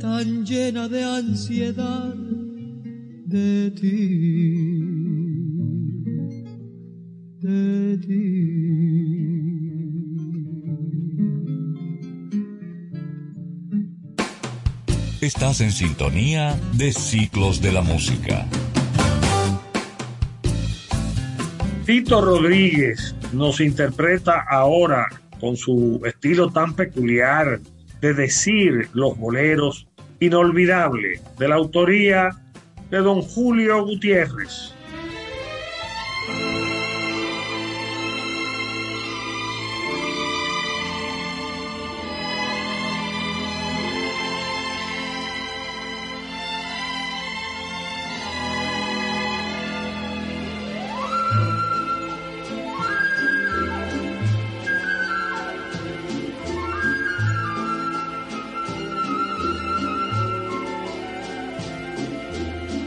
tan llena de ansiedad de ti? Estás en sintonía de Ciclos de la Música. Tito Rodríguez nos interpreta ahora con su estilo tan peculiar de decir los boleros inolvidable de la autoría de don Julio Gutiérrez.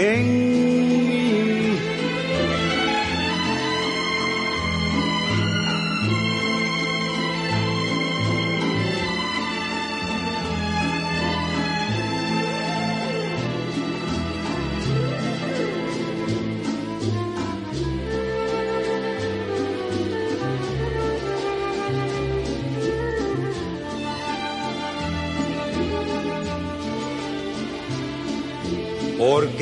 en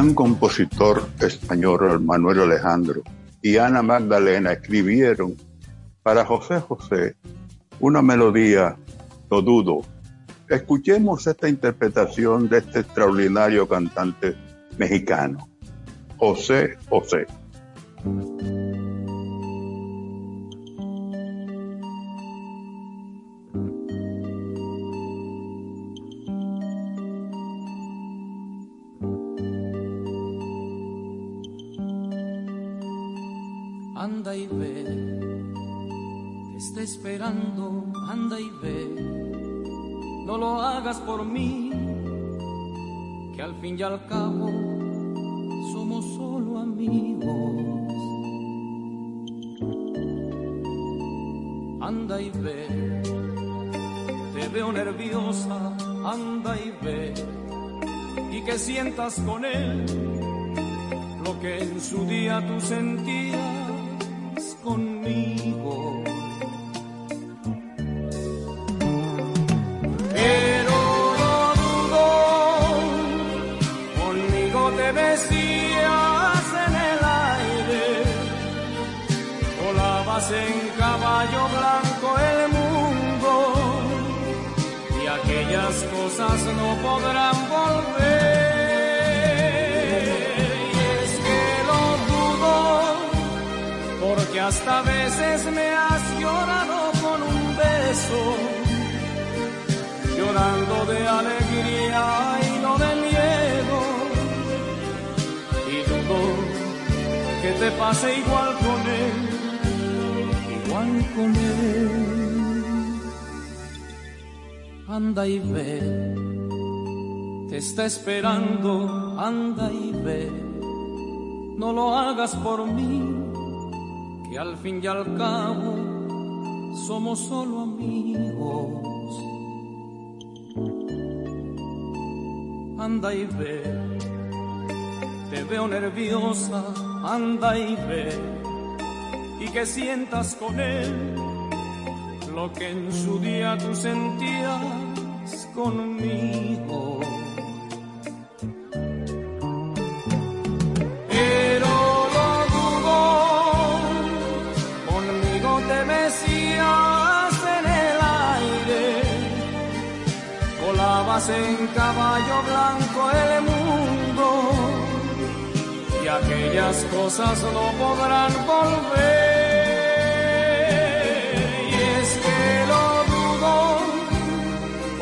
Gran compositor español Manuel Alejandro y Ana Magdalena escribieron para José José una melodía, no dudo. Escuchemos esta interpretación de este extraordinario cantante mexicano, José José. Anda y ve. No lo hagas por mí, que al fin y al cabo somos solo amigos. anda y ve. Te veo nerviosa, anda y ve. Y que sientas con él lo que en su día tú sentías conmigo. Porque hasta veces me has llorado con un beso llorando de alegría y no de miedo. Y dudo que te pase igual con él, igual con él. Anda y ve, te está esperando, anda y ve. No lo hagas por mí, que al fin y al cabo somos solo amigos. anda y ve. Te veo nerviosa, anda y ve. Y que sientas con él lo que en su día tú sentías conmigo. En caballo blanco el mundo y aquellas cosas no podrán volver. Y es que lo dudo,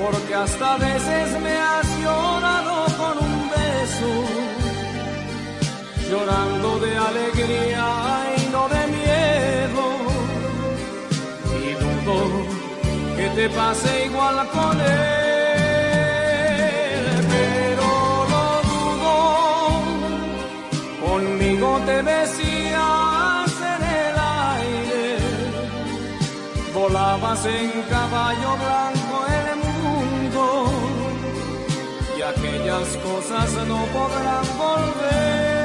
porque hasta veces me has llorado con un beso, llorando de alegría y no de miedo. Y dudo que te pase igual con él. Conmigo te decías en el aire, volabas en caballo blanco el mundo y aquellas cosas no podrán volver.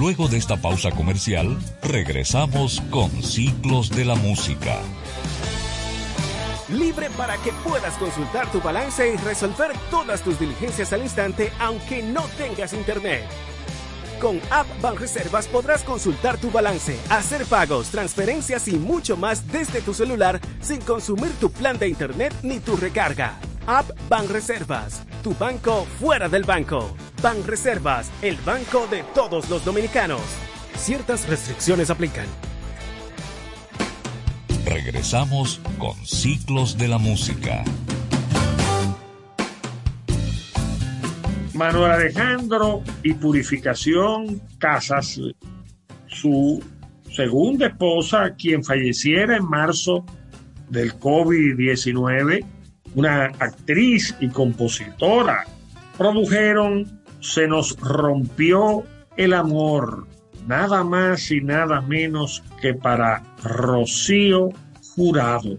Luego de esta pausa comercial, regresamos con Ciclos de la Música. Libre para que puedas consultar tu balance y resolver todas tus diligencias al instante, aunque no tengas internet. Con App Banreservas podrás consultar tu balance, hacer pagos, transferencias y mucho más desde tu celular sin consumir tu plan de internet ni tu recarga. App Banreservas, tu banco fuera del banco. Banreservas, el banco de todos los dominicanos. Ciertas restricciones aplican. Regresamos con Ciclos de la Música. Manuel Alejandro y Purificación Casas, su segunda esposa, quien falleciera en marzo del COVID-19, una actriz y compositora, produjeron Se nos rompió el amor, nada más y nada menos que para Rocío Jurado.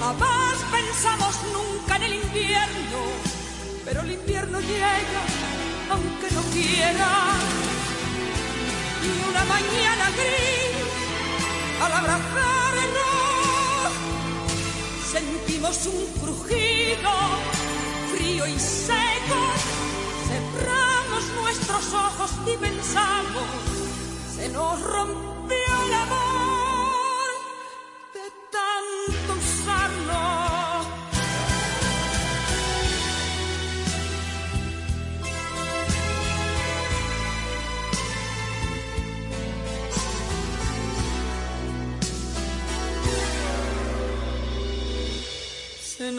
Jamás pensamos nunca en el invierno, pero el invierno llega aunque no quiera. Y una mañana gris, al abrazarnos, sentimos un crujido frío y seco. Cerramos nuestros ojos y pensamos, se nos rompió el amor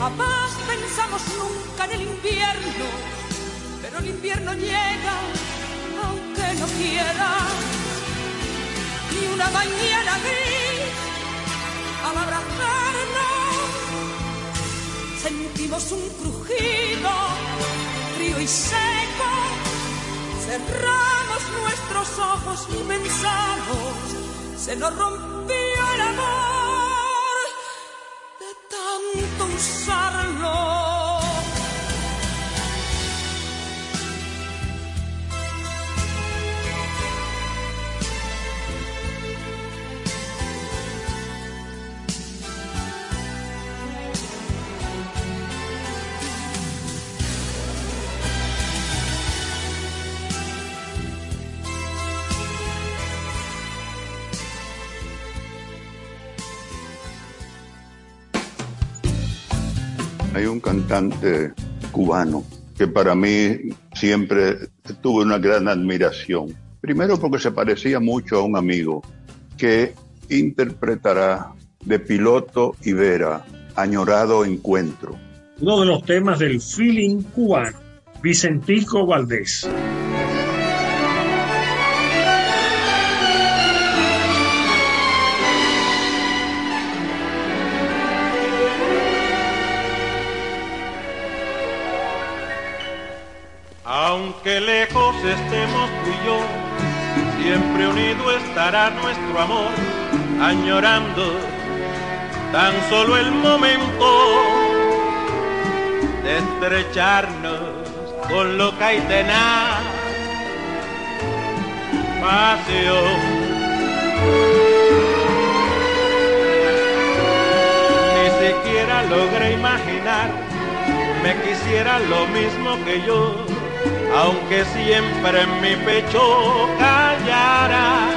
Jamás pensamos nunca en el invierno, pero el invierno llega aunque no quiera. Ni una mañana gris al abrazarnos sentimos un crujido frío y seco. Cerramos nuestros ojos y pensamos, se nos rompió el amor tanto usarlo. Hay un cantante cubano que para mí siempre tuvo una gran admiración. Primero porque se parecía mucho a un amigo que interpretará de piloto y vera, añorado encuentro. Uno de los temas del feeling cubano, Vicentico Valdés. Aunque lejos estemos tú y yo, siempre unido estará nuestro amor, añorando tan solo el momento de estrecharnos con loca y tenaz pasión. Ni siquiera logré imaginar, me quisiera lo mismo que yo aunque siempre en mi pecho callara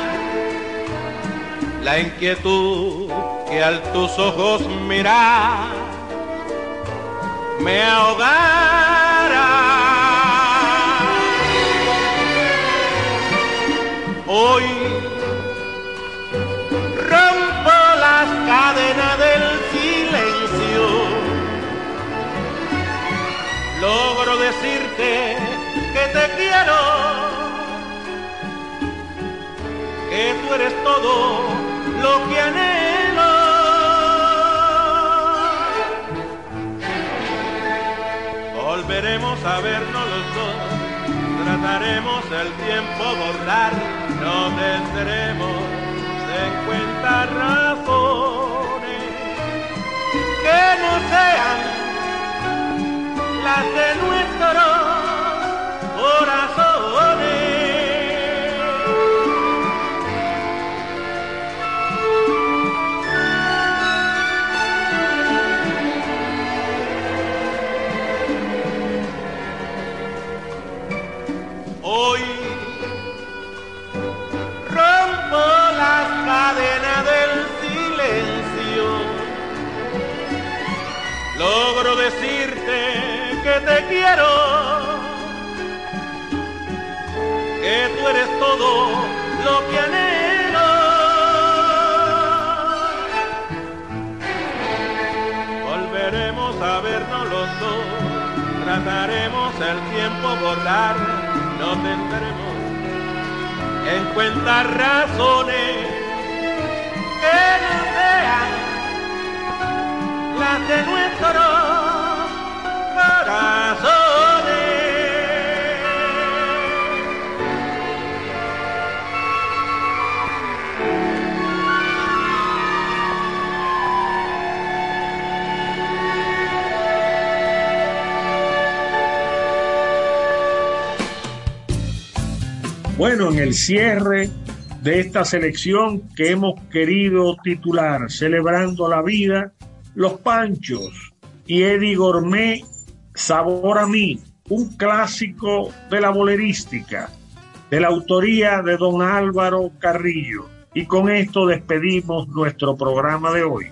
la inquietud que al tus ojos mirar me ahogara. Hoy rompo las cadenas del silencio, logro decirte que tú eres todo lo que anhelo. Volveremos a vernos los dos, trataremos el tiempo borrar, no tendremos en cuenta razones que no sean las de nuestro corazones. Logro decirte que te quiero, que tú eres todo lo que anhelo. Volveremos a vernos los dos, trataremos el tiempo borrar, no tendremos en cuenta razones que no sean las de corazones. Bueno, en el cierre de esta selección que hemos querido titular Celebrando la Vida, Los Panchos y Eddie Gourmet, Sabor a mí, un clásico de la bolerística, de la autoría de don Álvaro Carrillo. Y con esto despedimos nuestro programa de hoy.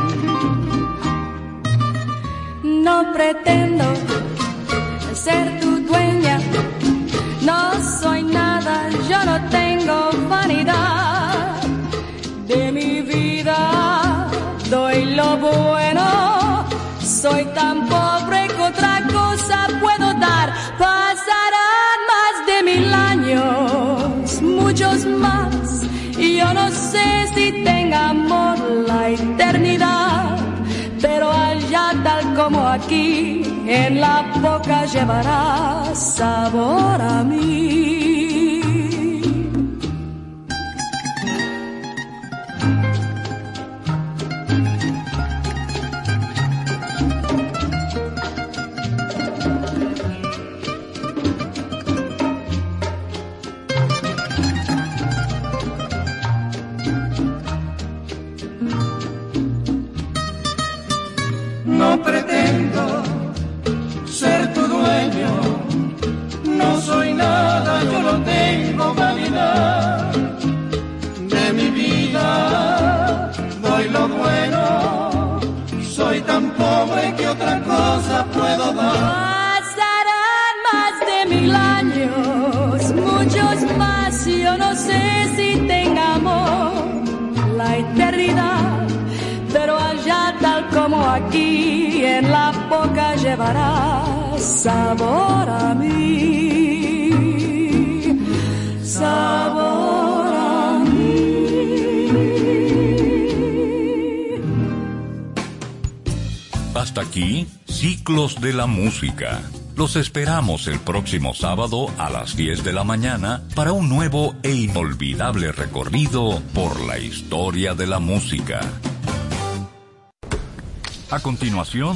No pretendo ser tu dueña, no soy nada, como aquí, en la boca llevará sabor a mí. Soy nada, yo no tengo vanidad de mi vida, doy lo bueno, soy tan pobre que otra cosa puedo dar. Pasarán más de mil años, muchos más, yo no sé si tengamos la eternidad, pero allá tal como aquí, en la boca llevará sabor a mí, sabor a Hasta aquí, Ciclos de la Música. Los esperamos el próximo sábado a las 10 de la mañana para un nuevo e inolvidable recorrido por la historia de la música. A continuación,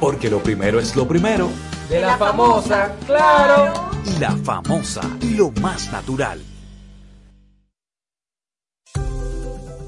Porque lo primero es lo primero. De la famosa, claro. Y la famosa y lo más natural.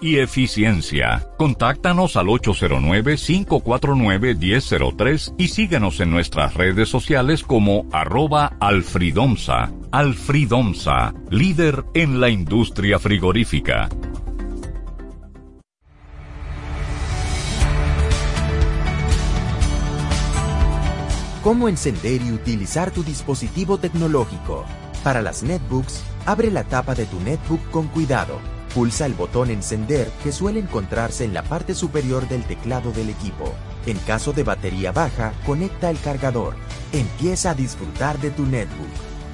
y eficiencia. Contáctanos al 809-549-1003 y síguenos en nuestras redes sociales como arroba alfridomsa. Alfridomsa, líder en la industria frigorífica. Cómo encender y utilizar tu dispositivo tecnológico. Para las netbooks, abre la tapa de tu netbook con cuidado Pulsa el botón encender que suele encontrarse en la parte superior del teclado del equipo. En caso de batería baja, conecta el cargador. Empieza a disfrutar de tu netbook.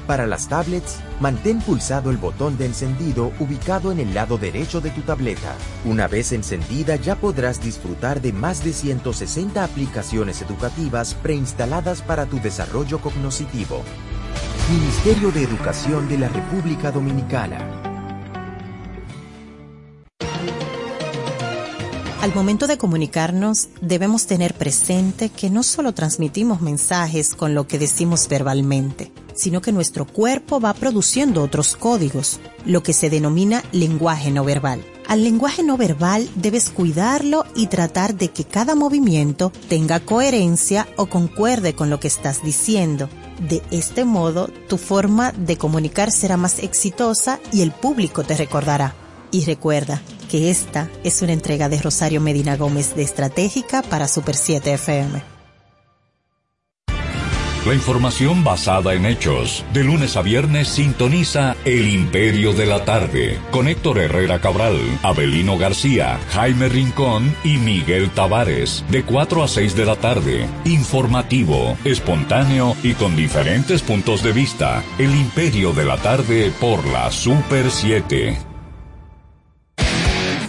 Para las tablets, mantén pulsado el botón de encendido ubicado en el lado derecho de tu tableta. Una vez encendida ya podrás disfrutar de más de 160 aplicaciones educativas preinstaladas para tu desarrollo cognoscitivo. Ministerio de Educación de la República Dominicana. Al momento de comunicarnos, debemos tener presente que no solo transmitimos mensajes con lo que decimos verbalmente, sino que nuestro cuerpo va produciendo otros códigos, lo que se denomina lenguaje no verbal. Al lenguaje no verbal debes cuidarlo y tratar de que cada movimiento tenga coherencia o concuerde con lo que estás diciendo. De este modo, tu forma de comunicar será más exitosa y el público te recordará. Y recuerda, que esta es una entrega de Rosario Medina Gómez de Estratégica para Super 7 FM. La información basada en hechos. De lunes a viernes sintoniza El Imperio de la Tarde con Héctor Herrera Cabral, Abelino García, Jaime Rincón y Miguel Tavares. De 4 a 6 de la tarde. Informativo, espontáneo y con diferentes puntos de vista. El Imperio de la Tarde por la Super 7.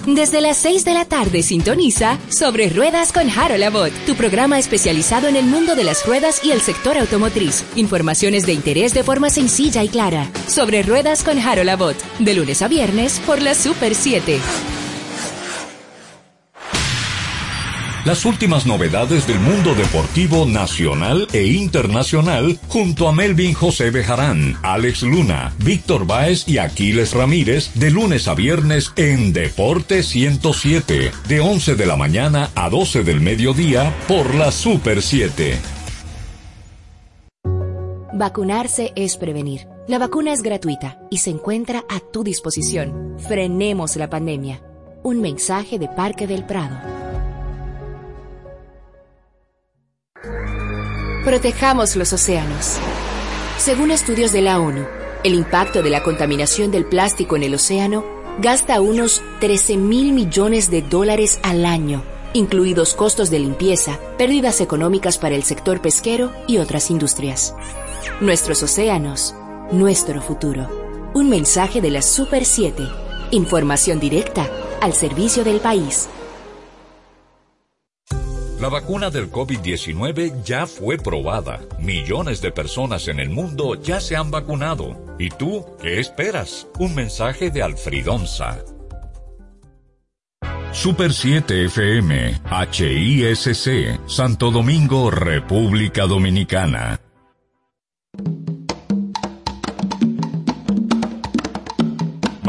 Desde las 6 de la tarde sintoniza Sobre Ruedas con Harold Abbott, tu programa especializado en el mundo de las ruedas y el sector automotriz. Informaciones de interés de forma sencilla y clara. Sobre Ruedas con Harold Abbott, de lunes a viernes por la Super 7. Las últimas novedades del mundo deportivo nacional e internacional junto a Melvin José Bejarán, Alex Luna, Víctor Báez y Aquiles Ramírez de lunes a viernes en Deporte 107, de 11 de la mañana a 12 del mediodía por la Super 7. Vacunarse es prevenir. La vacuna es gratuita y se encuentra a tu disposición. Frenemos la pandemia. Un mensaje de Parque del Prado. Protejamos los océanos. Según estudios de la ONU, el impacto de la contaminación del plástico en el océano gasta unos 13 mil millones de dólares al año, incluidos costos de limpieza, pérdidas económicas para el sector pesquero y otras industrias. Nuestros océanos, nuestro futuro. Un mensaje de la Super 7. Información directa al servicio del país. La vacuna del COVID-19 ya fue probada. Millones de personas en el mundo ya se han vacunado. ¿Y tú qué esperas? Un mensaje de Alfridonza. Super 7 FM, HISC, Santo Domingo, República Dominicana.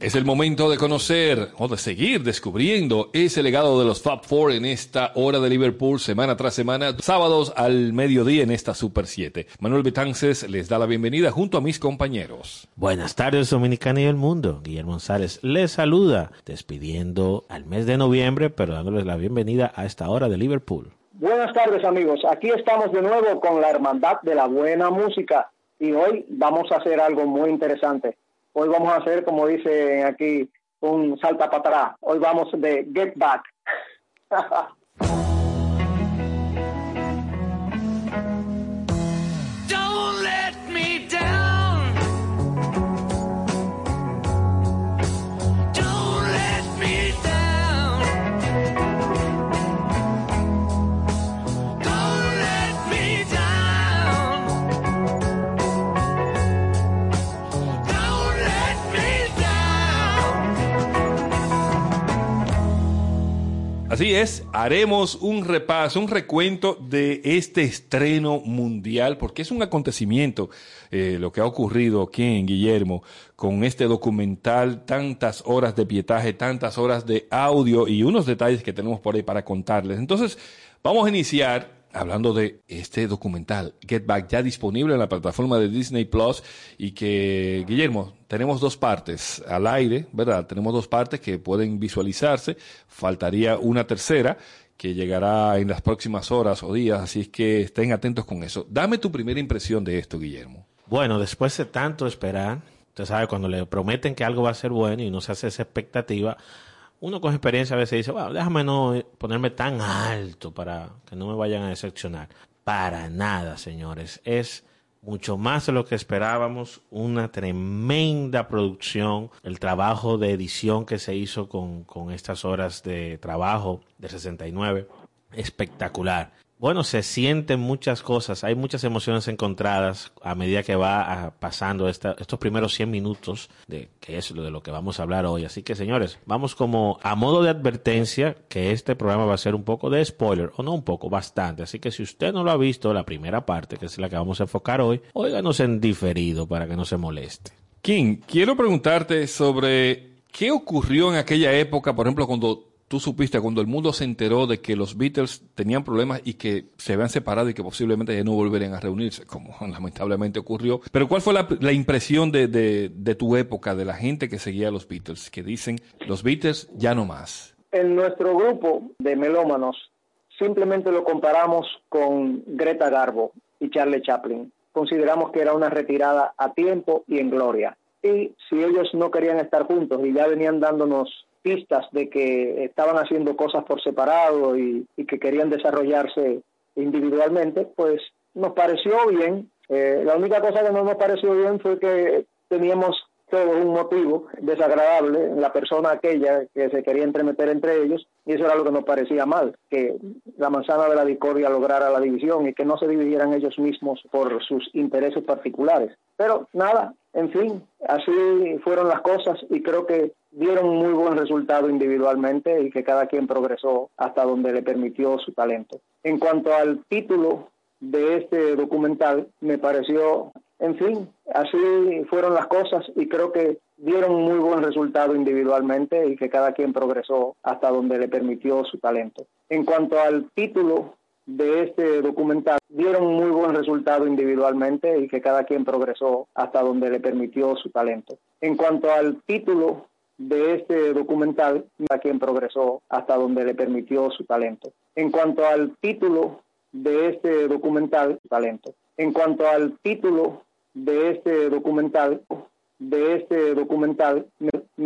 Es el momento de conocer o de seguir descubriendo ese legado de los Fab Four en esta hora de Liverpool semana tras semana, sábados al mediodía en esta Super 7. Manuel Betances les da la bienvenida junto a mis compañeros. Buenas tardes Dominicana y el mundo. Guillermo González les saluda despidiendo al mes de noviembre pero dándoles la bienvenida a esta hora de Liverpool. Buenas tardes amigos, aquí estamos de nuevo con la Hermandad de la Buena Música y hoy vamos a hacer algo muy interesante. Hoy vamos a hacer, como dice aquí, un salta para atrás. Hoy vamos de Get Back. [LAUGHS] Así es, haremos un repaso, un recuento de este estreno mundial, porque es un acontecimiento eh, lo que ha ocurrido aquí en Guillermo con este documental, tantas horas de pietaje, tantas horas de audio y unos detalles que tenemos por ahí para contarles. Entonces, vamos a iniciar hablando de este documental, Get Back, ya disponible en la plataforma de Disney Plus y que, Guillermo, tenemos dos partes al aire, ¿verdad? Tenemos dos partes que pueden visualizarse, faltaría una tercera que llegará en las próximas horas o días, así es que estén atentos con eso. Dame tu primera impresión de esto, Guillermo. Bueno, después de tanto esperar, usted sabe, cuando le prometen que algo va a ser bueno y no se hace esa expectativa, uno con experiencia a veces dice, bueno, déjame no ponerme tan alto para que no me vayan a decepcionar. Para nada, señores. Es mucho más de lo que esperábamos, una tremenda producción, el trabajo de edición que se hizo con, con estas horas de trabajo de 69, espectacular bueno, se sienten muchas cosas, hay muchas emociones encontradas a medida que va pasando estos primeros 100 minutos, de que es lo de lo que vamos a hablar hoy. Así que, señores, vamos como a modo de advertencia que este programa va a ser un poco de spoiler, o no un poco, bastante. Así que si usted no lo ha visto, la primera parte, que es la que vamos a enfocar hoy, óiganos en diferido para que no se moleste. King, quiero preguntarte sobre qué ocurrió en aquella época, por ejemplo, cuando tú supiste cuando el mundo se enteró de que los Beatles tenían problemas y que se habían separado y que posiblemente ya no volverían a reunirse, como [LAUGHS] lamentablemente ocurrió. Pero ¿cuál fue la, impresión de, de, tu época, de la gente que seguía a los Beatles, que dicen, los Beatles ya no más? En nuestro grupo de melómanos simplemente lo comparamos con Greta Garbo y Charlie Chaplin. Consideramos que era una retirada a tiempo y en gloria. Y si ellos no querían estar juntos y ya venían dándonos pistas de que estaban haciendo cosas por separado y, que querían desarrollarse individualmente, pues nos pareció bien. Eh, la única cosa que no nos pareció bien fue que teníamos todo un motivo desagradable en la persona aquella que se quería entremeter entre ellos y eso era lo que nos parecía mal, que la manzana de la discordia lograra la división y que no se dividieran ellos mismos por sus intereses particulares. Pero nada, en fin, así fueron las cosas y creo que dieron muy buen resultado individualmente y que cada quien progresó hasta donde le permitió su talento. En cuanto al título de este documental, me pareció, en fin, así fueron las cosas y creo que dieron muy buen resultado individualmente y que cada quien progresó hasta donde le permitió su talento. En cuanto al título de este documental dieron muy buen resultado individualmente y que cada quien progresó hasta donde le permitió su talento. En cuanto al título de este documental, cada quien progresó hasta donde le permitió su talento. En cuanto al título de este documental, talento. En cuanto al título de este documental, de este documental,